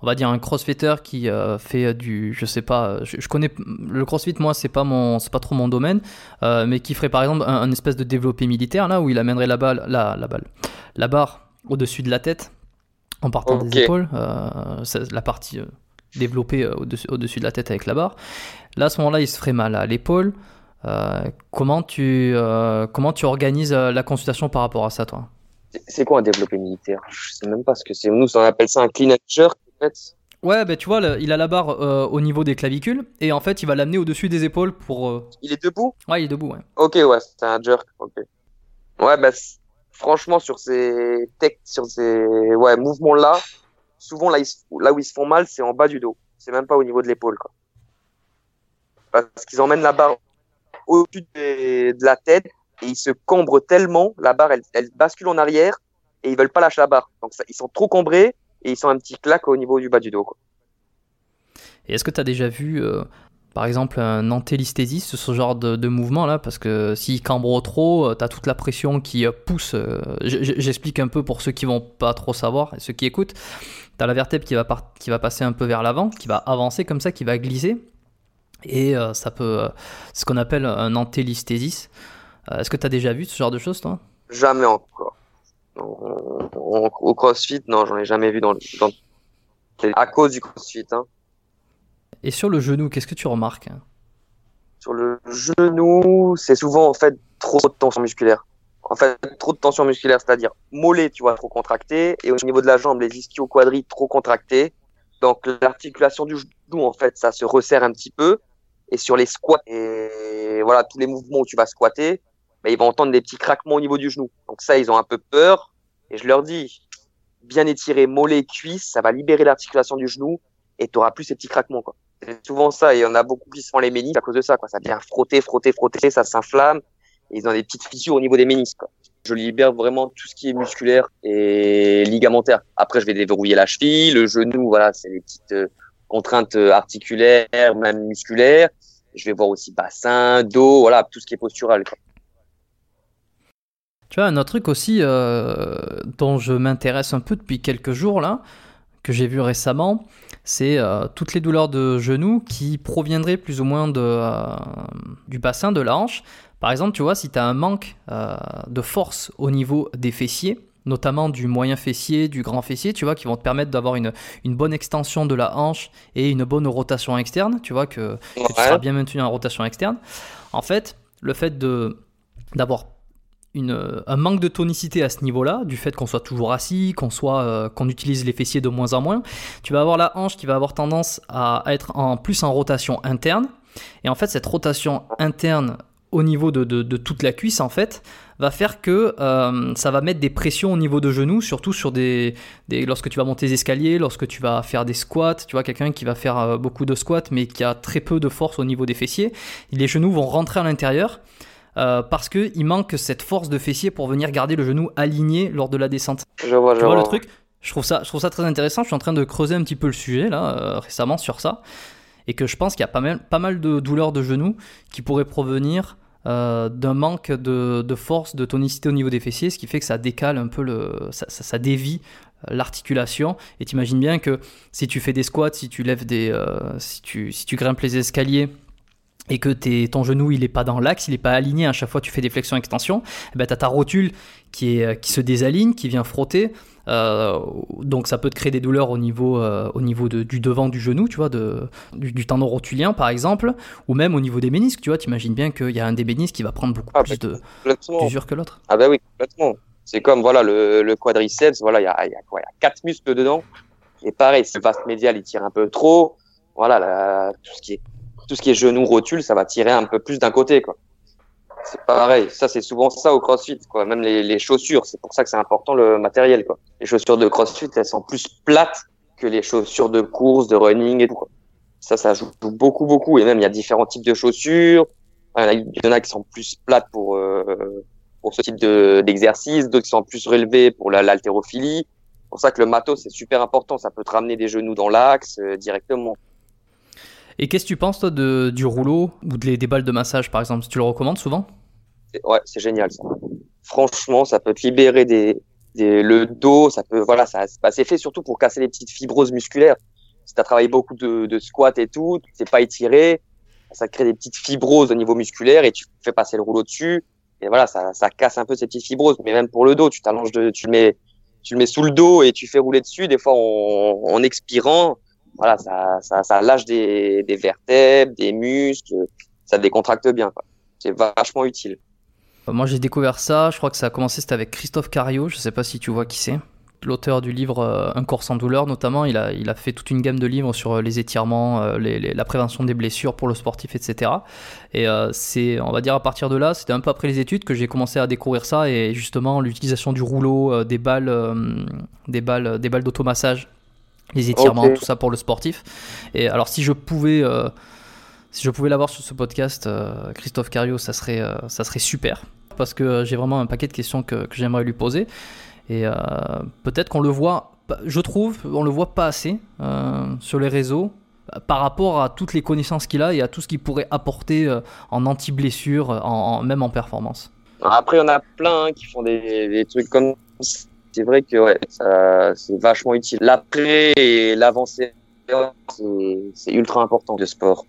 on va dire un crossfitter qui euh, fait du, je sais pas, je, connais le crossfit, moi c'est pas mon, c'est pas trop mon domaine, euh, mais qui ferait par exemple un, espèce de développé militaire là où il amènerait la balle, la, la balle, la barre au-dessus de la tête en partant des épaules, la partie développée au-dessus, au-dessus de la tête avec la barre. Là à ce moment-là, il se ferait mal à l'épaule. comment tu, comment tu organises la consultation par rapport à ça, toi? C'est quoi un développé militaire? Je sais même pas ce que c'est. Nous, on appelle ça un clean jerk, en fait. Ouais, ben tu vois, il a la barre euh, au niveau des clavicules et en fait, il va l'amener au-dessus des épaules pour. Euh, il est debout? Ouais, il est debout, ouais. Ok, ouais, c'est un jerk. Ok. Ouais, bah, franchement, sur ces tech, sur ces ouais, mouvements-là, souvent là, où ils se font mal, c'est en bas du dos. C'est même pas au niveau de l'épaule, quoi. Parce qu'ils emmènent la barre au-dessus de la tête et ils se cambrent tellement, la barre, elle, bascule en arrière et ils veulent pas lâcher la barre. Donc ils sont trop cambrés et ils sont un petit claque au niveau du bas du dos. Et est-ce que tu as déjà vu, euh, par exemple, un antélistésiste, ce genre de, mouvement-là Parce que s'il cambre trop, euh, tu as toute la pression qui euh, pousse. J'explique un peu pour ceux qui vont pas trop savoir et ceux qui écoutent. Tu as la vertèbre qui va, qui va passer un peu vers l'avant, qui va avancer comme ça, qui va glisser. Et ça peut. ce qu'on appelle un antélisthésis. Euh, est-ce que tu as déjà vu ce genre de choses, toi? Jamais encore. au CrossFit, non, j'en ai jamais vu dans, à cause du CrossFit. Hein. Et sur le genou, qu'est-ce que tu remarques Sur le genou, c'est souvent en fait trop de tension musculaire. En fait, trop de tension musculaire, c'est-à-dire mollet, tu vois, trop contracté, et au niveau de la jambe, les ischio-quadris trop contractés. Donc l'articulation du genou, en fait, ça se resserre un petit peu. Et sur les squats, et voilà, tous les mouvements où tu vas squatter, bah, ils vont entendre des petits craquements au niveau du genou. Donc ça, ils ont un peu peur. Et je leur dis, bien étirer mollet, cuisse, ça va libérer l'articulation du genou et tu auras plus ces petits craquements. Quoi. C'est souvent ça. Et en a beaucoup qui se font les ménisques à cause de ça. Ça vient frotter, frotter, frotter, ça s'inflamme. Et ils ont des petites fissures au niveau des ménisques. Je libère vraiment tout ce qui est musculaire et ligamentaire. Après, je vais déverrouiller la cheville, le genou, voilà, c'est des petites euh, contraintes euh, articulaires, même musculaires. Je vais voir aussi bassin, dos, voilà, tout ce qui est postural. Tu vois, un autre truc aussi euh, dont je m'intéresse un peu depuis quelques jours là, que j'ai vu récemment, c'est euh, toutes les douleurs de genoux qui proviendraient plus ou moins de, euh, du bassin, de la hanche. Par exemple, tu vois, si tu as un manque de force au niveau des fessiers, notamment du moyen fessier, du grand fessier, tu vois, qui vont te permettre d'avoir une, une, bonne extension de la hanche et une bonne rotation externe, tu vois, que, que tu seras bien maintenu en rotation externe. En fait, le fait de d'avoir euh, un manque de tonicité à ce niveau-là, du fait qu'on soit toujours assis, qu'on soit, euh, qu'on utilise les fessiers de moins en moins, tu vas avoir la hanche qui va avoir tendance à être en plus en rotation interne. Et en fait, cette rotation interne au niveau de, de, toute la cuisse, en fait, va faire que euh, ça va mettre des pressions au niveau de genoux, surtout sur des, lorsque tu vas monter les escaliers, lorsque tu vas faire des squats. Tu vois, quelqu'un qui va faire beaucoup de squats, mais qui a très peu de force au niveau des fessiers, les genoux vont rentrer à l'intérieur. Euh, parce qu'il manque cette force de fessier pour venir garder le genou aligné lors de la descente. Je vois, je vois, le truc? Je trouve, ça, je trouve ça très intéressant. Je suis en train de creuser un petit peu le sujet là euh, récemment sur ça. Et que je pense qu'il y a pas mal, pas mal de douleurs de genoux qui pourraient provenir euh, d'un manque de, force, de tonicité au niveau des fessiers, ce qui fait que ça décale un peu le. ça, ça, dévie l'articulation. Et t'imagines bien que si tu fais des squats, si tu lèves des. si, tu, si tu grimpes les escaliers et que ton genou il est pas dans l'axe, il est pas aligné à chaque fois que tu fais des flexions extensions, eh ben, tu as ta rotule qui, est, qui se désaligne, qui vient frotter. Euh, donc ça peut te créer des douleurs au niveau, euh, au niveau de, du devant du genou, tu vois, de, du, tendon rotulien par exemple, ou même au niveau des ménisques, tu vois, t'imagines bien qu'il y a un des ménisques qui va prendre beaucoup ah, plus de d'usure que l'autre. Ah bah oui, complètement. C'est comme voilà le, le quadriceps, voilà, il y a, y, a quoi, y a quatre muscles dedans, et pareil, ce vaste médial il tire un peu trop, voilà, tout ce qui est tout ce qui est genou, rotule, ça va tirer un peu plus d'un côté, quoi. C'est pareil. Ça, c'est souvent ça au CrossFit, quoi. Même les, les chaussures, c'est pour ça que c'est important le matériel, quoi. Les chaussures de CrossFit, elles sont plus plates que les chaussures de course, de running et tout, quoi. Ça, ça joue beaucoup, beaucoup. Et même, il y a différents types de chaussures. Il y en a qui sont plus plates pour, euh, pour ce type d'exercice, d'autres qui sont plus relevées pour l'haltérophilie. c'est pour ça que le matos, c'est super important. Ça peut te ramener des genoux dans l'axe euh, directement. Et qu'est-ce que tu penses toi de, du rouleau ou des, des balles de massage par exemple Tu le recommandes souvent? Ouais, c'est génial ça. Franchement, ça peut te libérer des, des le dos, ça peut voilà, ça bah, c'est fait surtout pour casser les petites fibroses musculaires. Si tu as travaillé beaucoup de, de squats et tout, c'est pas étiré, ça crée des petites fibroses au niveau musculaire et tu fais passer le rouleau dessus et voilà, ça, ça casse un peu ces petites fibroses. Mais même pour le dos, tu t'allonges de, tu le mets, tu le mets sous le dos et tu fais rouler dessus. Des fois, en, en expirant, voilà, ça, ça, ça lâche des, des vertèbres, des muscles, ça décontracte bien. C'est vachement utile. Moi, j'ai découvert ça. Je crois que ça a commencé, c'était avec Christophe Cario. Je sais pas si tu vois qui c'est. L'auteur du livre euh, Un corps sans douleur, notamment, il a, il a fait toute une gamme de livres sur euh, les étirements, euh, la prévention des blessures pour le sportif, etc. Et euh, c'est, on va dire, à partir de là, c'était un peu après les études que j'ai commencé à découvrir ça et justement l'utilisation du rouleau, euh, des balles, euh, des balles, des balles d'automassage, les étirements, tout ça pour le sportif. Et alors, si je pouvais, euh, si je pouvais l'avoir sur ce podcast, euh, Christophe Cario, ça serait, euh, ça serait super parce que j'ai vraiment un paquet de questions que, que j'aimerais lui poser. Et peut-être qu'on le voit, je trouve, on le voit pas assez sur les réseaux par rapport à toutes les connaissances qu'il a et à tout ce qu'il pourrait apporter en anti-blessure, en, en- même en performance. Après, il y en a plein hein, qui font des, des trucs comme ça. C'est vrai que ouais, c'est vachement utile. L'après et l'avancée, c'est, ultra important de sport.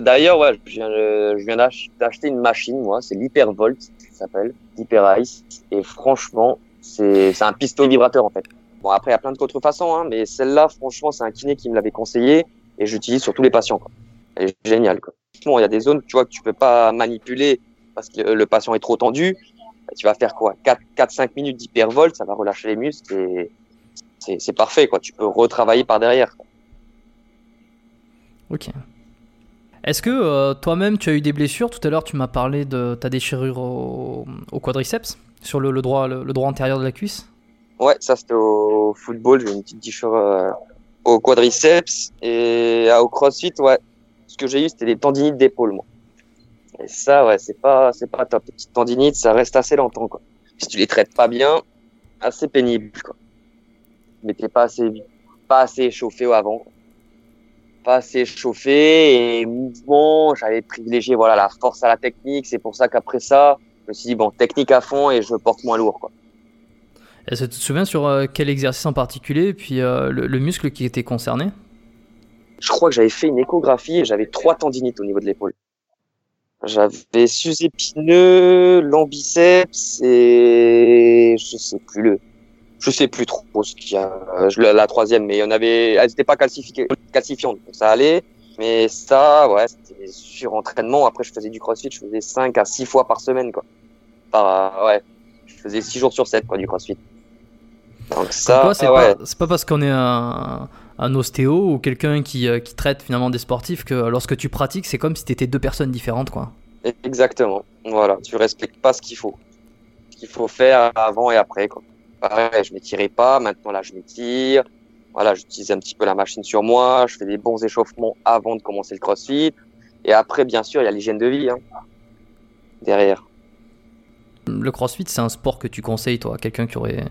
D'ailleurs, ouais, je viens, d'acheter une machine, moi, c'est l'Hypervolt, ça s'appelle, Hyperice. Et franchement, c'est, c'est un pistolet vibrateur, en fait. Bon, après, il y a plein de contrefaçons, hein, mais celle-là, franchement, c'est un kiné qui me l'avait conseillé et j'utilise sur tous les patients, quoi. Elle est géniale, quoi. Bon, il y a des zones, tu vois, que tu peux pas manipuler parce que le patient est trop tendu. Tu vas faire quoi? 4-5 minutes d'hypervolt, ça va relâcher les muscles et c'est, parfait, quoi. Tu peux retravailler par derrière. Ok. Est-ce que euh, toi-même tu as eu des blessures? Tout à l'heure tu m'as parlé de ta déchirure au, au quadriceps, sur le, le droit, le, le droit antérieur de la cuisse? Ouais, ça c'était au football, j'ai une petite déchirure euh, au quadriceps et euh, au crossfit, ouais. Ce que j'ai eu, c'était des tendinites d'épaule, moi. Et ça, ouais, c'est pas, c'est pas top. Les petites tendinites, ça reste assez longtemps, quoi. Si tu les traites pas bien, assez pénible, quoi. Mais t'es pas assez, pas assez échauffé avant. quoi. Pas assez échauffé et mouvement, j'avais privilégié, voilà, la force à la technique. C'est pour ça qu'après ça, je me suis dit, bon, technique à fond et je porte moins lourd, quoi. Est-ce que tu te souviens sur euh, quel exercice en particulier? Et puis euh, le, le muscle qui était concerné? Je crois que j'avais fait une échographie et j'avais trois tendinites au niveau de l'épaule. J'avais sus-épineux, lambiceps et je sais plus le, je sais plus trop ce qu'il y a, euh, je- la, la troisième, mais il y en avait, elles n'étaient pas calcifiées, calcifiantes, donc ça allait. Mais ça, ouais, c'était sur entraînement. Après, je faisais du crossfit, je faisais 5 à 6 fois par semaine, quoi. Par, ouais, je faisais 6 jours sur 7, quoi, du crossfit. Donc ça, c'est ouais. pas, c'est pas parce qu'on est un, un ostéo ou quelqu'un qui, euh, qui traite finalement des sportifs que lorsque tu pratiques, c'est comme si t'étais deux personnes différentes, quoi. Exactement. Voilà, tu respectes pas ce qu'il faut. Ce qu'il faut faire avant et après. Quoi. Pareil, je m'étirais pas. Maintenant, là, je m'étire. Voilà, j'utilise un petit peu la machine sur moi. Je fais des bons échauffements avant de commencer le crossfit. Et après, bien sûr, il y a l'hygiène de vie. Hein, derrière. Le crossfit, c'est un sport que tu conseilles, toi, à quelqu'un qui aurait,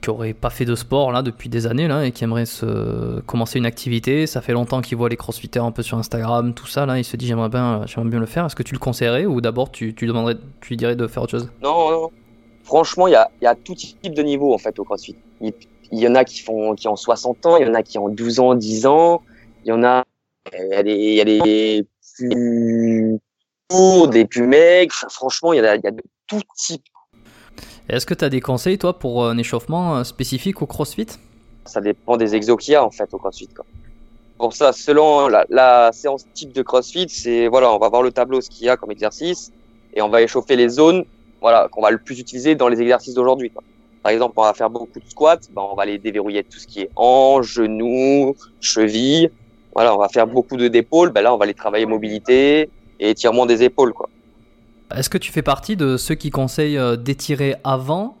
qui aurait pas fait de sport là depuis des années là et qui aimerait se commencer une activité. Ça fait longtemps qu'il voit les crossfitters un peu sur Instagram, tout ça là. Il se dit j'aimerais bien, j'aimerais bien le faire. Est-ce que tu le conseillerais ou d'abord tu, demanderais, tu lui dirais de faire autre chose? Non, non. Franchement, il y a, y a tout type de niveau en fait au crossfit. Il, y en a qui font qui ont 60 ans, il y en a qui ont 12 ans, 10 ans. Il y en a, il y a des, y a des plus des plus maigres. Franchement, il y il y a de tout type. Est-ce que tu as des conseils toi pour un échauffement euh, spécifique au crossfit? Ça dépend des exos qu'il y a en fait au CrossFit. Quoi. Pour ça, selon la, séance type de CrossFit, c'est voilà, on va voir le tableau ce qu'il y a comme exercice et on va échauffer les zones, voilà, qu'on va le plus utiliser dans les exercices d'aujourd'hui. Par exemple, on va faire beaucoup de squats, ben on va les déverrouiller tout ce qui est hanches, genoux, chevilles. Voilà, on va faire beaucoup de d'épaules, ben là on va les travailler mobilité et étirement des épaules quoi. Est-ce que tu fais partie de ceux qui conseillent euh, d'étirer avant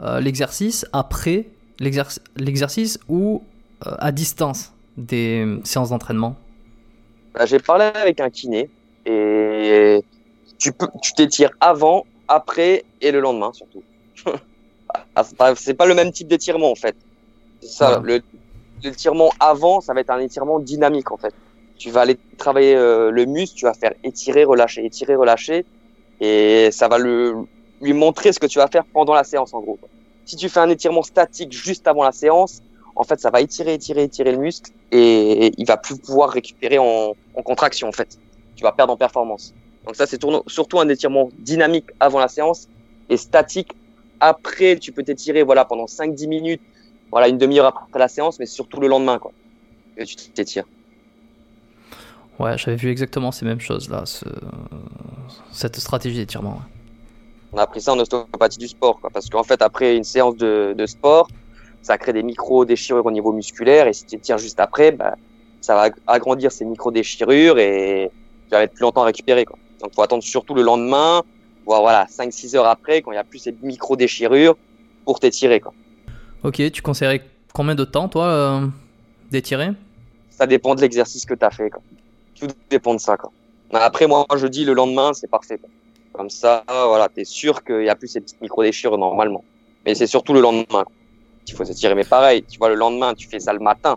euh, l'exercice, après l'exerc- l'exercice ou euh, à distance des séances d'entraînement? Bah, j'ai parlé avec un kiné et tu peux, tu t'étires avant, après et le lendemain surtout. Ah, c'est pas, le même type d'étirement en fait. C'est ça, Ouais. le l'étirement avant, ça va être un étirement dynamique en fait. tu vas aller travailler euh, le muscle, tu vas faire étirer, relâcher, étirer, relâcher, et ça va le, lui montrer ce que tu vas faire pendant la séance en gros. Si tu fais un étirement statique juste avant la séance, en fait, ça va étirer, étirer, étirer le muscle et il va plus pouvoir récupérer en, en contraction en fait. Tu vas perdre en performance. Donc ça, c'est surtout un étirement dynamique avant la séance et statique après. Tu peux t'étirer voilà pendant 5-10 minutes, voilà une demi-heure après la séance, mais surtout le lendemain quoi. Et tu t'étires. Ouais, j'avais vu exactement ces mêmes choses là, ce... cette stratégie d'étirement. On a appris ça en ostéopathie du sport, quoi, parce qu'en fait après une séance de, de sport, ça crée des micro-déchirures au niveau musculaire et si tu tires juste après, bah, ça va agrandir ces micro-déchirures et tu vas mettre plus longtemps à récupérer. Quoi. Donc, faut attendre surtout le lendemain, voire voilà, 5-6 heures après, quand il n'y a plus ces micro-déchirures pour t'étirer. Quoi. Ok, tu conseillerais combien de temps, toi, euh, d'étirer? Ça dépend de l'exercice que tu as fait. Quoi. Tout dépend de ça. Quoi. Après, moi, je dis le lendemain, c'est parfait. Comme ça, voilà, tu es sûr qu'il n'y a plus ces petites micro-déchirures normalement. Mais c'est surtout le lendemain. Quoi il faut s'étirer. Mais pareil, tu vois, le lendemain, tu fais ça le matin,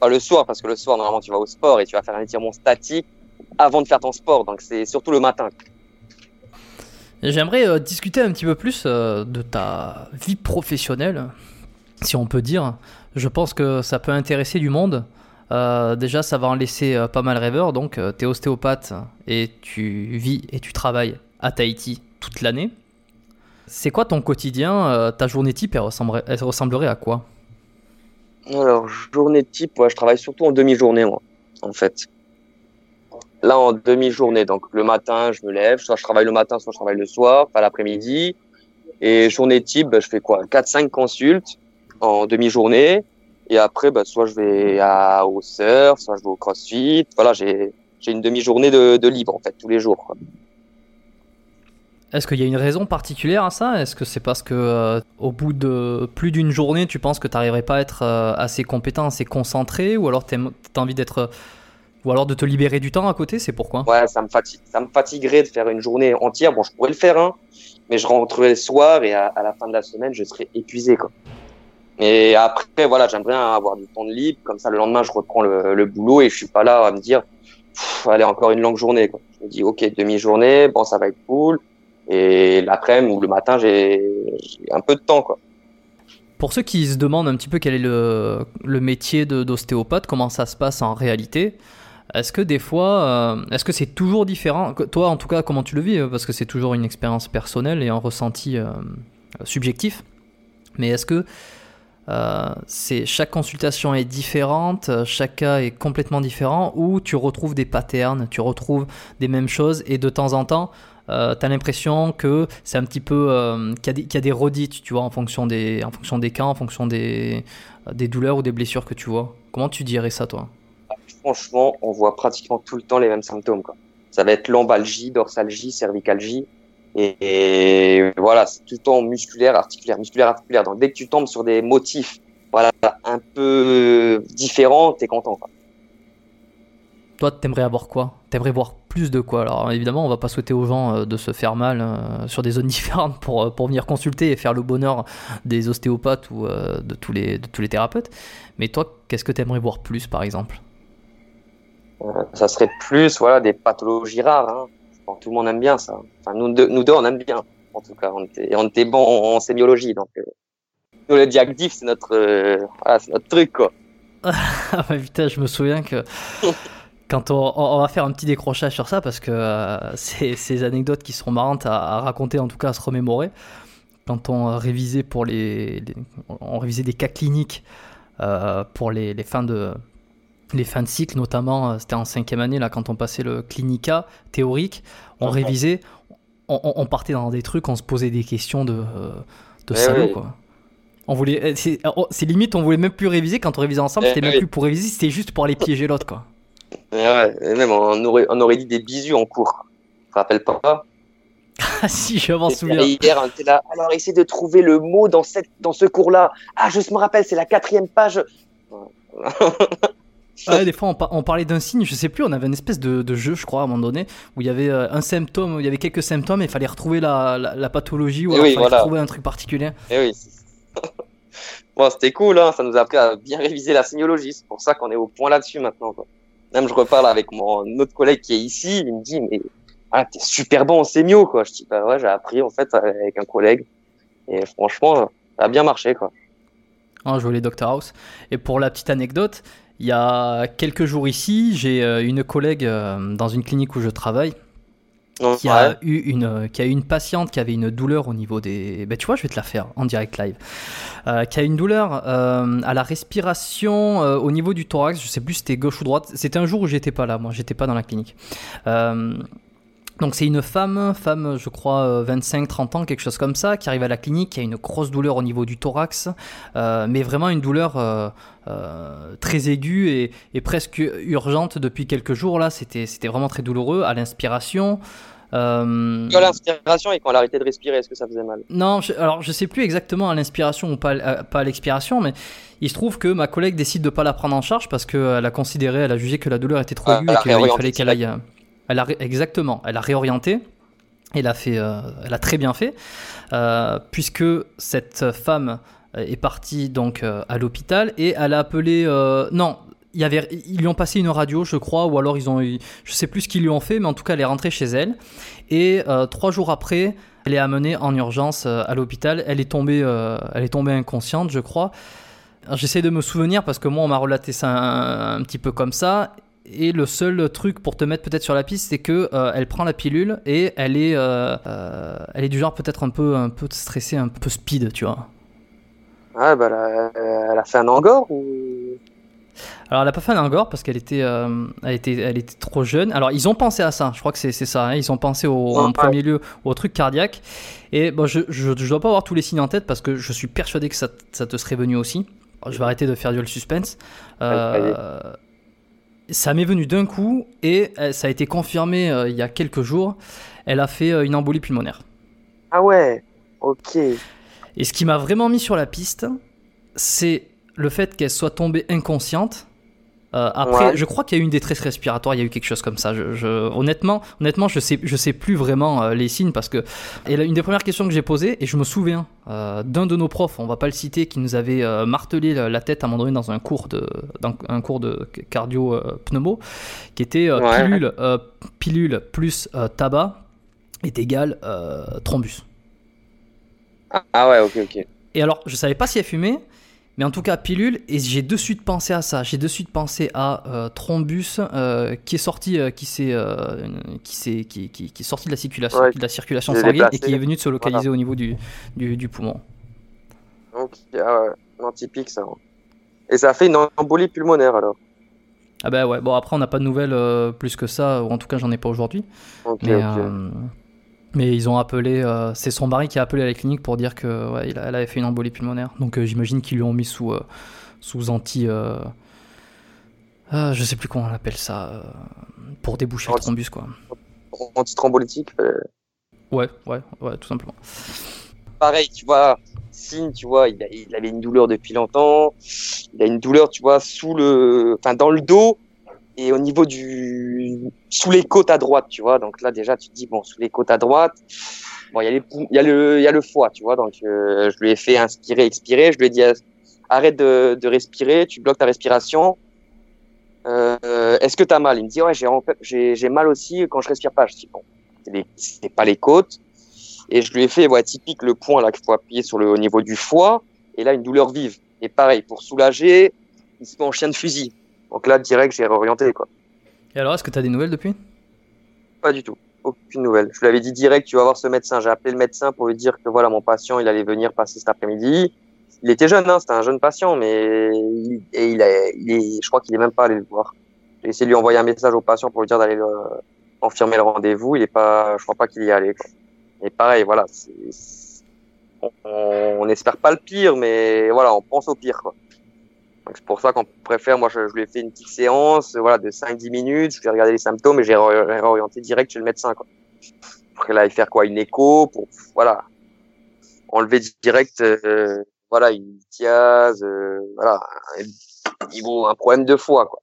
pas le soir, parce que le soir, normalement, tu vas au sport et tu vas faire un étirement statique avant de faire ton sport. Donc, c'est surtout le matin. J'aimerais euh, discuter un petit peu plus euh, de ta vie professionnelle, si on peut dire. Je pense que ça peut intéresser du monde. Euh, déjà, ça va en laisser pas mal rêveur. Donc, tu es ostéopathe et tu vis et tu travailles à Tahiti toute l'année. C'est quoi ton quotidien euh, Ta journée type, elle ressemblerait, à quoi? Alors, journée type, ouais, je travaille surtout en demi-journée, moi, en fait. Là, en demi-journée, donc le matin, je me lève, soit je travaille le matin, soit je travaille le soir, pas l'après-midi. Et journée type, bah, je fais quoi? 4-5 consultes en demi-journée. Et après, bah, soit je vais à, au surf, soit je vais au crossfit. Voilà, j'ai une demi-journée de, de, libre, en fait, tous les jours. Est-ce qu'il y a une raison particulière à ça? Est-ce que c'est parce que euh, au bout de plus d'une journée, tu penses que tu n'arriverais pas à être euh, assez compétent, assez concentré, ou alors tu as envie d'être, ou alors de te libérer du temps à côté? C'est pourquoi? Ouais, ça me fatigue. Ça me fatiguerait de faire une journée entière. Bon, je pourrais le faire, hein, mais je rentrerai le soir et à, la fin de la semaine, je serai épuisé, quoi. Et après, voilà, j'aimerais avoir du temps de libre. Comme ça, le lendemain, je reprends le, boulot et je suis pas là à me dire, allez, encore une longue journée. Quoi. Je me dis, ok, demi-journée, bon, ça va être cool. Et l'après-midi ou le matin, j'ai un peu de temps, quoi. Pour ceux qui se demandent un petit peu quel est le, le métier d'ostéopathe, comment ça se passe en réalité, est-ce que des fois, euh, est-ce que c'est toujours différent? Toi, en tout cas, comment tu le vis? Parce que c'est toujours une expérience personnelle et un ressenti euh, subjectif. Mais est-ce que euh, c'est chaque consultation est différente, chaque cas est complètement différent, ou tu retrouves des patterns, tu retrouves des mêmes choses, et de temps en temps, euh, t'as l'impression que c'est un petit peu euh, qu'il y, a des redites, tu vois, en fonction des, en fonction des cas, en fonction des, douleurs ou des blessures que tu vois. Comment tu dirais ça, toi? Franchement, on voit pratiquement tout le temps les mêmes symptômes. Ça va être lombalgie, dorsalgie, cervicalgie. Et, voilà, c'est tout le temps musculaire, articulaire, musculaire, articulaire. Donc dès que tu tombes sur des motifs voilà, un peu différents, t'es content. Quoi. Toi, t'aimerais avoir quoi? T'aimerais voir plus de quoi? Alors évidemment, on va pas souhaiter aux gens euh, de se faire mal euh, sur des zones différentes pour, euh, pour venir consulter et faire le bonheur des ostéopathes ou de, tous les, de tous les thérapeutes. Mais toi, qu'est-ce que t'aimerais voir plus, par exemple? Ça serait plus voilà, des pathologies rares. Hein. Tout le monde aime bien ça. Enfin, nous, deux, nous deux, on aime bien. En tout cas, on était, on était bon en, sémiologie. Donc, nous, le diactif, c'est notre, voilà, notre truc, quoi. ah putain, je me souviens que quand on, va faire un petit décrochage sur ça parce que euh, c'est ces anecdotes qui seront marrantes à, raconter en tout cas à se remémorer quand on révisait pour les, on révisait des cas cliniques euh, pour les, fins de les fins de cycle notamment euh, c'était en cinquième année là quand on passait le clinica théorique on révisait on, partait dans des trucs on se posait des questions de de salaud quoi on voulait c'est limite on voulait même plus réviser quand on révisait ensemble c'était même plus pour réviser c'était juste pour aller piéger l'autre quoi Ouais, et même on aurait, on aurait dit des bisous en cours. Tu te rappelles pas? Ah si, je m'en souviens. Hier, on était là. Alors, essaie de trouver le mot dans, cette, dans ce cours-là. Ah, je me rappelle, c'est la quatrième page. ouais, des fois, on, parlait d'un signe, je sais plus, on avait une espèce de, de, jeu, je crois, à un moment donné, où il y avait euh, un symptôme, il y avait quelques symptômes, et il fallait retrouver la, la, pathologie, ou alors il fallait retrouver un truc particulier. Et oui. bon, c'était cool, hein, ça nous a appris à bien réviser la signologie, c'est pour ça qu'on est au point là-dessus maintenant. Quoi. Même je reparle avec mon autre collègue qui est ici, il me dit mais ah t'es super bon en sémio quoi. Je dis bah ouais j'ai appris en fait avec un collègue et franchement ça a bien marché quoi. Ah, je voulais Dr House. Et pour la petite anecdote, il y a quelques jours ici, j'ai euh, une collègue euh, dans une clinique où je travaille qui a eu une qui a eu une patiente qui avait une douleur au niveau des ben tu vois je vais te la faire en direct live. Euh, qui a une douleur euh, à la respiration euh, au niveau du thorax. Je sais plus si c'était gauche ou droite. C'était un jour où j'étais pas là moi. J'étais pas dans la clinique donc c'est une femme, femme je crois 25-30 ans, quelque chose comme ça, qui arrive à la clinique, qui a une grosse douleur au niveau du thorax, mais vraiment une douleur très aiguë et, et, presque urgente depuis quelques jours là. C'était vraiment très douloureux à l'inspiration. Euh... l'inspiration et quand elle arrêtait de respirer, est-ce que ça faisait mal? Non, je, alors je sais plus exactement à l'inspiration ou pas, à, pas à l'expiration, mais il se trouve que ma collègue décide de pas la prendre en charge parce qu'elle a considéré, elle a jugé que la douleur était trop aiguë et qu'il fallait qu'elle aille. Elle a, exactement, elle a réorienté. Elle a, fait, euh, elle a très bien fait, euh, puisque cette femme est partie donc euh, à l'hôpital et elle a appelé. non, y avait, ils lui ont passé une radio, je crois, ou alors ils ont, je sais plus ce qu'ils lui ont fait, mais en tout cas, elle est rentrée chez elle. Et euh, trois jours après, elle est amenée en urgence euh, à l'hôpital. Elle est tombée, euh, elle est tombée inconsciente, je crois. J'essaie de me souvenir parce que moi, on m'a relaté ça un, petit peu comme ça. Et le seul truc pour te mettre peut-être sur la piste, c'est que elle prend la pilule et elle est, elle est du genre peut-être un peu, un peu stressée, un peu speed, tu vois. Ah bah elle a, fait un angor ou? Alors, elle n'a pas fait un angor parce qu'elle était, euh, elle était, elle était trop jeune. Alors, ils ont pensé à ça. Je crois que c'est ça. Hein. Ils ont pensé au, en premier lieu au truc cardiaque. Et bon, je ne dois pas avoir tous les signes en tête parce que je suis persuadé que ça, ça te serait venu aussi. Je vais arrêter de faire du suspense. Euh, ça m'est venu d'un coup et euh, ça a été confirmé il y a quelques jours. Elle a fait une embolie pulmonaire. Ah ouais, ok. Et ce qui m'a vraiment mis sur la piste, c'est le fait qu'elle soit tombée inconsciente. Euh, après, je crois qu'il y a eu une détresse respiratoire, il y a eu quelque chose comme ça. Je, honnêtement, honnêtement, je sais, je sais plus vraiment euh, les signes parce que et une des premières questions que j'ai posées et je me souviens euh, d'un de nos profs, on va pas le citer, qui nous avait martelé la tête à un moment donné dans un cours de, dans un cours de cardio pneumo, qui était pilule, pilule plus tabac est égal thrombus. Ah ouais, ok, ok. Et alors, je savais pas si elle fumait. Mais en tout cas, pilule, et j'ai de suite pensé à ça. J'ai de suite pensé à euh, Thrombus, euh, qui est sorti, euh, qui s'est, qui, s'est, qui, qui, qui, est sorti de la circulation, de la circulation sanguine et qui est venu de se localiser au niveau du, du, du poumon. Donc, ouais, typique ça. Et ça a fait une embolie pulmonaire alors. Ah bah ouais. Bon après, on n'a pas de nouvelles plus que ça, ou en tout cas, j'en ai pas aujourd'hui. Mais ils ont appelé, euh, c'est son mari qui a appelé à la clinique pour dire que ouais, elle avait fait une embolie pulmonaire. Donc euh, j'imagine qu'ils lui ont mis sous, euh, sous anti. je sais plus comment on appelle ça. pour déboucher le thrombus quoi. Antithrombolytique Ouais, ouais, ouais, tout simplement. Pareil, tu vois, Signe, tu vois, il, il, avait une douleur depuis longtemps. Il a une douleur, tu vois, sous le, enfin dans le dos et au niveau du sous les côtes à droite, tu vois. Donc là déjà tu dis bon sous les côtes à droite, bon il y a les il y a le il y a le foie, tu vois. Donc euh, je lui ai fait inspirer, expirer. Je lui ai dit arrête de, de respirer, tu bloques ta respiration. Euh, Est-ce que tu as mal? Il me dit ouais j'ai j'ai j'ai mal aussi quand je respire pas. Je dis bon c'est pas les côtes. Et je lui ai fait ouais typique le point là qu'il faut appuyer sur le au niveau du foie. Et là une douleur vive. Et pareil pour soulager, il se met en chien de fusil. Donc là, direct, j'ai réorienté, quoi. Et alors, est-ce que tu as des nouvelles depuis? Pas du tout. Aucune nouvelle. Je lui avais dit direct, tu vas voir ce médecin. J'ai appelé le médecin pour lui dire que voilà, mon patient, il allait venir passer cet après-midi. Il était jeune, hein, c'était un jeune patient, mais il, et il, a, il est, je crois qu'il est même pas allé le voir. J'ai essayé de lui envoyer un message au patient pour lui dire d'aller confirmer le rendez-vous. Il est pas, je crois pas qu'il y est allé. Quoi. Et pareil, voilà, on n'espère pas le pire, mais voilà, on pense au pire. Quoi c'est pour ça qu'on préfère, moi je, lui ai fait une petite séance voilà, de 5-10 minutes, je lui ai regardé les symptômes et j'ai réorienté direct chez le médecin. Quoi. Après là, il faire quoi? Une écho pour voilà, enlever direct euh, voilà, une thiase, euh, voilà, un, un problème de foie. Quoi.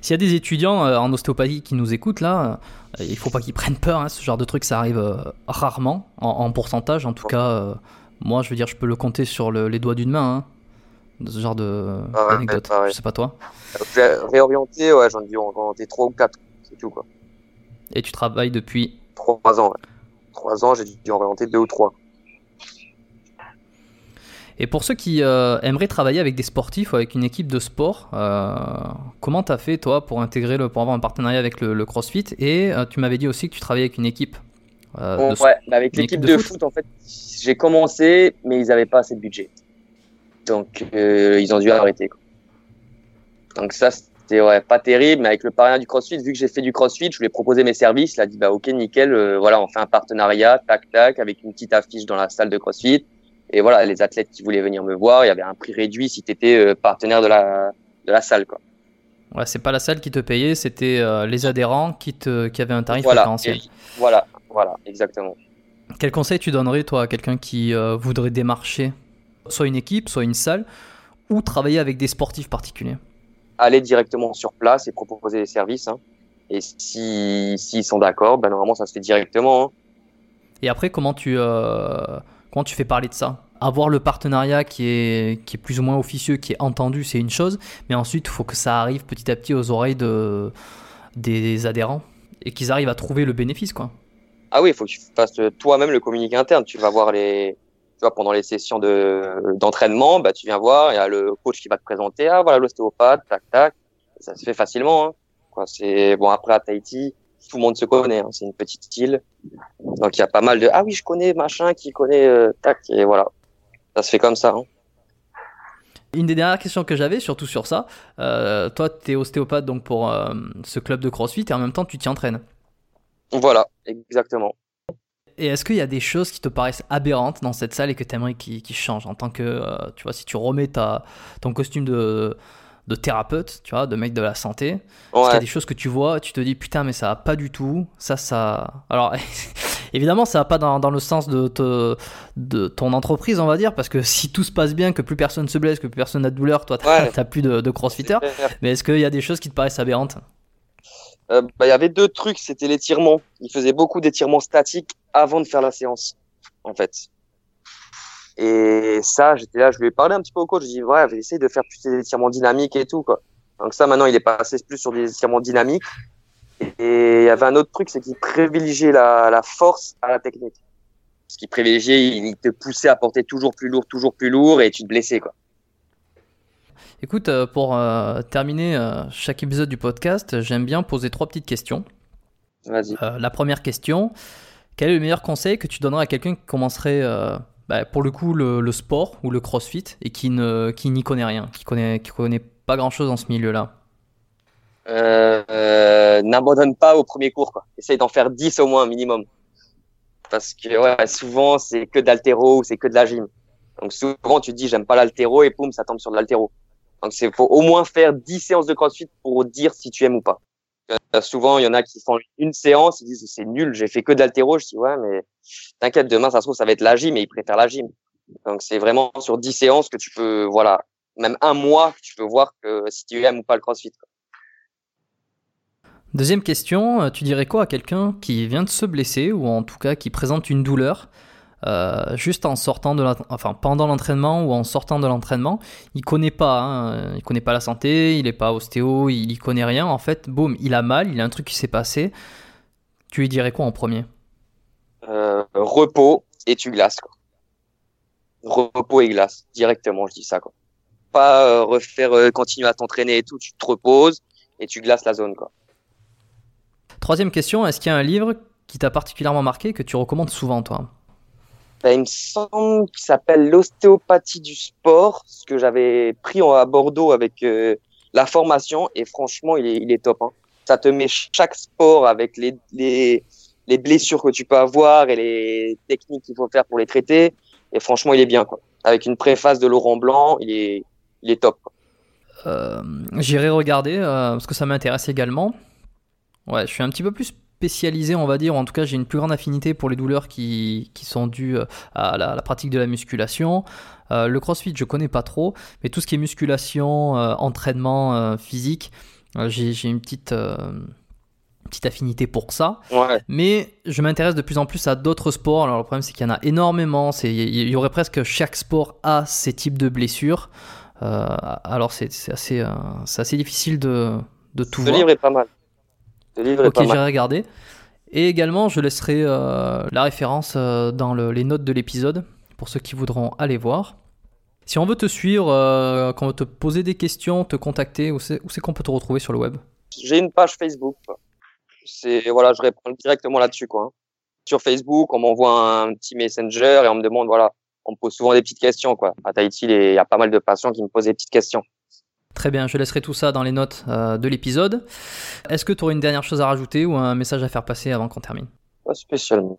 S'il y a des étudiants euh, en ostéopathie qui nous écoutent là, il faut pas qu'ils prennent peur, hein, ce genre de truc ça arrive rarement, en, pourcentage en tout cas. moi je veux dire, je peux le compter sur les doigts d'une main. Hein. De ce genre de Ah ouais, d'anecdote pareil. Je sais pas toi. Ré- Réorienté, ouais, j'en ai dû en orienter trois ou quatre, c'est tout quoi. Et tu travailles depuis. Trois ans, ouais. Trois ans, j'ai dû en réorienter deux ou trois. Et pour ceux qui euh, aimeraient travailler avec des sportifs ou avec une équipe de sport, euh, comment t'as fait toi pour intégrer le, pour avoir un partenariat avec le, le CrossFit? Et euh, tu m'avais dit aussi que tu travaillais avec une équipe. euh, Bon, de ouais, avec l'équipe équipe de de, foot. foot, en fait, j'ai commencé, mais ils n'avaient pas assez de budget. Donc, euh, ils ont dû arrêter. quoi. Donc ça, c'était ouais, pas terrible, mais avec le partenariat du CrossFit, vu que j'ai fait du CrossFit, je lui ai proposé mes services. Il a dit, bah ok, nickel, euh, voilà, on fait un partenariat, tac, tac, avec une petite affiche dans la salle de CrossFit. Et voilà, les athlètes qui voulaient venir me voir, il y avait un prix réduit si tu étais partenaire de la, de la salle. Quoi. Ouais, c'est pas la salle qui te payait, c'était euh, les adhérents qui, te, qui avaient un tarif Voilà, préférentiel. voilà, voilà, exactement. Quel conseil tu donnerais toi à quelqu'un qui euh, voudrait démarcher? Soit une équipe, soit une salle, ou travailler avec des sportifs particuliers aller directement sur place et proposer des services. Hein. Et si s'ils sont d'accord, ben normalement ça se fait directement. Hein. Et après, comment tu, euh, comment tu fais parler de ça? Avoir le partenariat qui est, qui est plus ou moins officieux, qui est entendu, c'est une chose, mais ensuite, il faut que ça arrive petit à petit aux oreilles de, des adhérents et qu'ils arrivent à trouver le bénéfice. Quoi. Ah oui, il faut que tu fasses toi-même le communiqué interne. Tu vas voir les, tu vois, pendant les sessions de d'entraînement, bah tu viens voir, il y a le coach qui va te présenter, ah voilà l'ostéopathe, tac tac. Ça se fait facilement. Hein. Quoi, c'est bon après à Tahiti, tout le monde se connaît. Hein. C'est une petite île, donc il y a pas mal de ah oui je connais machin qui connaît euh, tac et voilà. Ça se fait comme ça. Hein. Une des dernières questions que j'avais, surtout sur ça, euh, toi, tu es ostéopathe donc pour euh, ce club de CrossFit et en même temps, tu t'y entraînes. Voilà, exactement. Et est-ce qu'il y a des choses qui te paraissent aberrantes dans cette salle et que tu aimerais qu'ils qu'ils changent en tant que, euh, tu vois, si tu remets ta, ton costume de, de thérapeute, tu vois, de mec de la santé, est-ce qu'il y a Ouais. des choses que tu vois, tu te dis putain, mais ça va pas du tout, ça, ça. Alors, évidemment, ça va pas dans, dans le sens de, te- de ton entreprise, on va dire, parce que si tout se passe bien, que plus personne se blesse, que plus personne n'a de douleur, toi, t'as Ouais. plus de, de crossfitters. Mais est-ce qu'il y a des choses qui te paraissent aberrantes? Euh, bah, il y avait deux trucs, c'était l'étirement. Il faisait beaucoup d'étirements statiques avant de faire la séance, en fait. Et ça, j'étais là, je lui ai parlé un petit peu au coach, je lui ai dit, ouais, essaye de faire plus des étirements dynamiques et tout, quoi. Donc ça, maintenant, il est passé plus sur des étirements dynamiques. Et il y avait un autre truc, c'est qu'il privilégiait la, la force à la technique. Ce qu'il privilégiait, il te poussait à porter toujours plus lourd, toujours plus lourd, et tu te blessais, quoi. Écoute, euh, pour euh, terminer euh, chaque épisode du podcast, j'aime bien poser trois petites questions. Vas-y. Euh, la première question, quel est le meilleur conseil que tu donnerais à quelqu'un qui commencerait, euh, bah, pour le coup, le, sport ou le crossfit et qui n'y connaît rien, qui connaît, qui connaît pas grand-chose dans ce milieu-là? Euh, euh, n'abandonne pas au premier cours. Quoi. Essaye d'en faire 10 au moins minimum. Parce que souvent, c'est que de l'altéro ou c'est que de la gym. Donc souvent, tu te dis, j'aime pas l'altéro et poum, ça tombe sur de l'altéro. Donc c'est faut au moins faire 10 séances de crossfit pour dire si tu aimes ou pas. Euh, souvent, il y en a qui font une séance, ils disent, c'est nul, j'ai fait que de l'altéro. Je dis, ouais, mais t'inquiète, demain, ça se trouve, ça va être la gym et ils préfèrent la gym. Donc c'est vraiment sur 10 séances que tu peux, voilà, même un mois, tu peux voir que si tu aimes ou pas le crossfit. Deuxième question, euh, tu dirais quoi à quelqu'un qui vient de se blesser ou en tout cas qui présente une douleur euh, juste en sortant de enfin pendant l'entraînement ou en sortant de l'entraînement, il connaît pas, hein, il connaît pas la santé, il est pas ostéo, il y connaît rien. En fait, boum, il a mal, il a un truc qui s'est passé. Tu lui dirais quoi en premier? Euh, repos et tu glaces quoi. Repos et glace directement, je dis ça quoi. Pas euh, refaire continuer à t'entraîner et tout, tu te reposes et tu glaces la zone quoi. Troisième question, est-ce qu'il y a un livre qui t'a particulièrement marqué que tu recommandes souvent toi? Ben, il me semble qu'il s'appelle l'ostéopathie du sport, ce que j'avais pris à Bordeaux avec euh, la formation et franchement il est, top. Hein. Ça te met chaque sport avec les, les, les blessures que tu peux avoir et les techniques qu'il faut faire pour les traiter et franchement il est bien quoi. Avec une préface de Laurent Blanc, il est, top. Euh, J'irai regarder euh, parce que ça m'intéresse également. Ouais, je suis un petit peu plus spécialisé, on va dire, ou en tout cas j'ai une plus grande affinité pour les douleurs qui, qui sont dues euh, à la, la pratique de la musculation. Euh, le crossfit, je connais pas trop, mais tout ce qui est musculation, euh, entraînement euh, physique, j'ai une petite, petite affinité pour ça. Ouais. Mais je m'intéresse de plus en plus à d'autres sports. Alors le problème c'est qu'il y en a énormément. Il y aurait presque chaque sport a ces types de blessures. alors c'est assez, c'est assez difficile de, de tout Ce voir. livre est pas mal. Ce livre est Ok, mal. regardé. Et également, je laisserai euh, la référence euh, dans le- les notes de l'épisode pour ceux qui voudront aller voir. Si on veut te suivre, euh, qu'on veut te poser des questions, te contacter, où c'est qu'on peut te retrouver sur le web? J'ai une page Facebook. C'est voilà, je réponds directement là-dessus quoi. hein. Sur Facebook, on m'envoie un petit messenger et on me demande voilà, on me pose souvent des petites questions quoi. À Tahiti, il y a pas mal de patients qui me posent des petites questions. Très bien, je laisserai tout ça dans les notes euh, de l'épisode. Est-ce que tu aurais une dernière chose à rajouter ou un message à faire passer avant qu'on termine? Pas spécialement.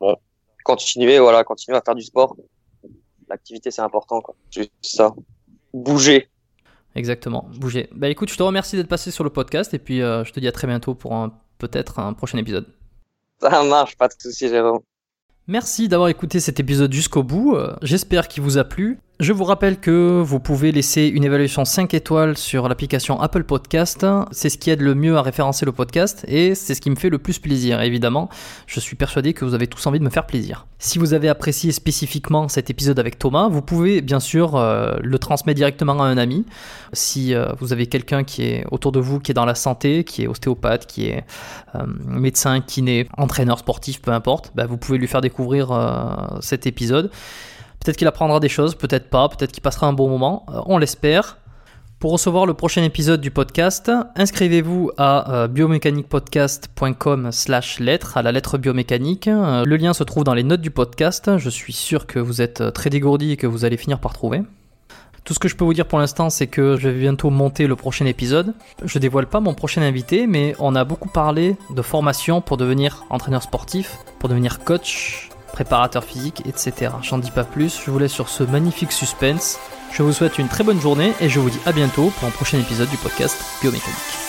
Continuer voilà, continuer à faire du sport. L'activité c'est important quoi. Juste ça. Bouger. Exactement, bouger. Bah écoute, je te remercie d'être passé sur le podcast et puis euh, je te dis à très bientôt pour peut-être un prochain épisode. Ça marche, pas de souci Jérôme. Merci d'avoir écouté cet épisode jusqu'au bout. Euh, J'espère qu'il vous a plu. Je vous rappelle que vous pouvez laisser une évaluation 5 étoiles sur l'application Apple Podcast. C'est ce qui aide le mieux à référencer le podcast et c'est ce qui me fait le plus plaisir. Évidemment, je suis persuadé que vous avez tous envie de me faire plaisir. Si vous avez apprécié spécifiquement cet épisode avec Thomas, vous pouvez bien sûr euh, le transmettre directement à un ami. Si euh, vous avez quelqu'un qui est autour de vous, qui est dans la santé, qui est ostéopathe, qui est euh, médecin, kiné, entraîneur sportif, peu importe, bah, vous pouvez lui faire découvrir cet épisode. Peut-être qu'il apprendra des choses, peut-être pas, peut-être qu'il passera un bon moment, euh, on l'espère. Pour recevoir le prochain épisode du podcast, inscrivez-vous à euh, biomécaniquepodcast.com slash lettre, à la lettre biomécanique. Euh, le lien se trouve dans les notes du podcast. Je suis sûr que vous êtes très dégourdi et que vous allez finir par trouver. Tout ce que je peux vous dire pour l'instant, c'est que je vais bientôt monter le prochain épisode. Je dévoile pas mon prochain invité, mais on a beaucoup parlé de formation pour devenir entraîneur sportif, pour devenir coach, préparateur physique, etc. J'en dis pas plus, je vous laisse sur ce magnifique suspense. Je vous souhaite une très bonne journée et je vous dis à bientôt pour un prochain épisode du podcast Biomécanique.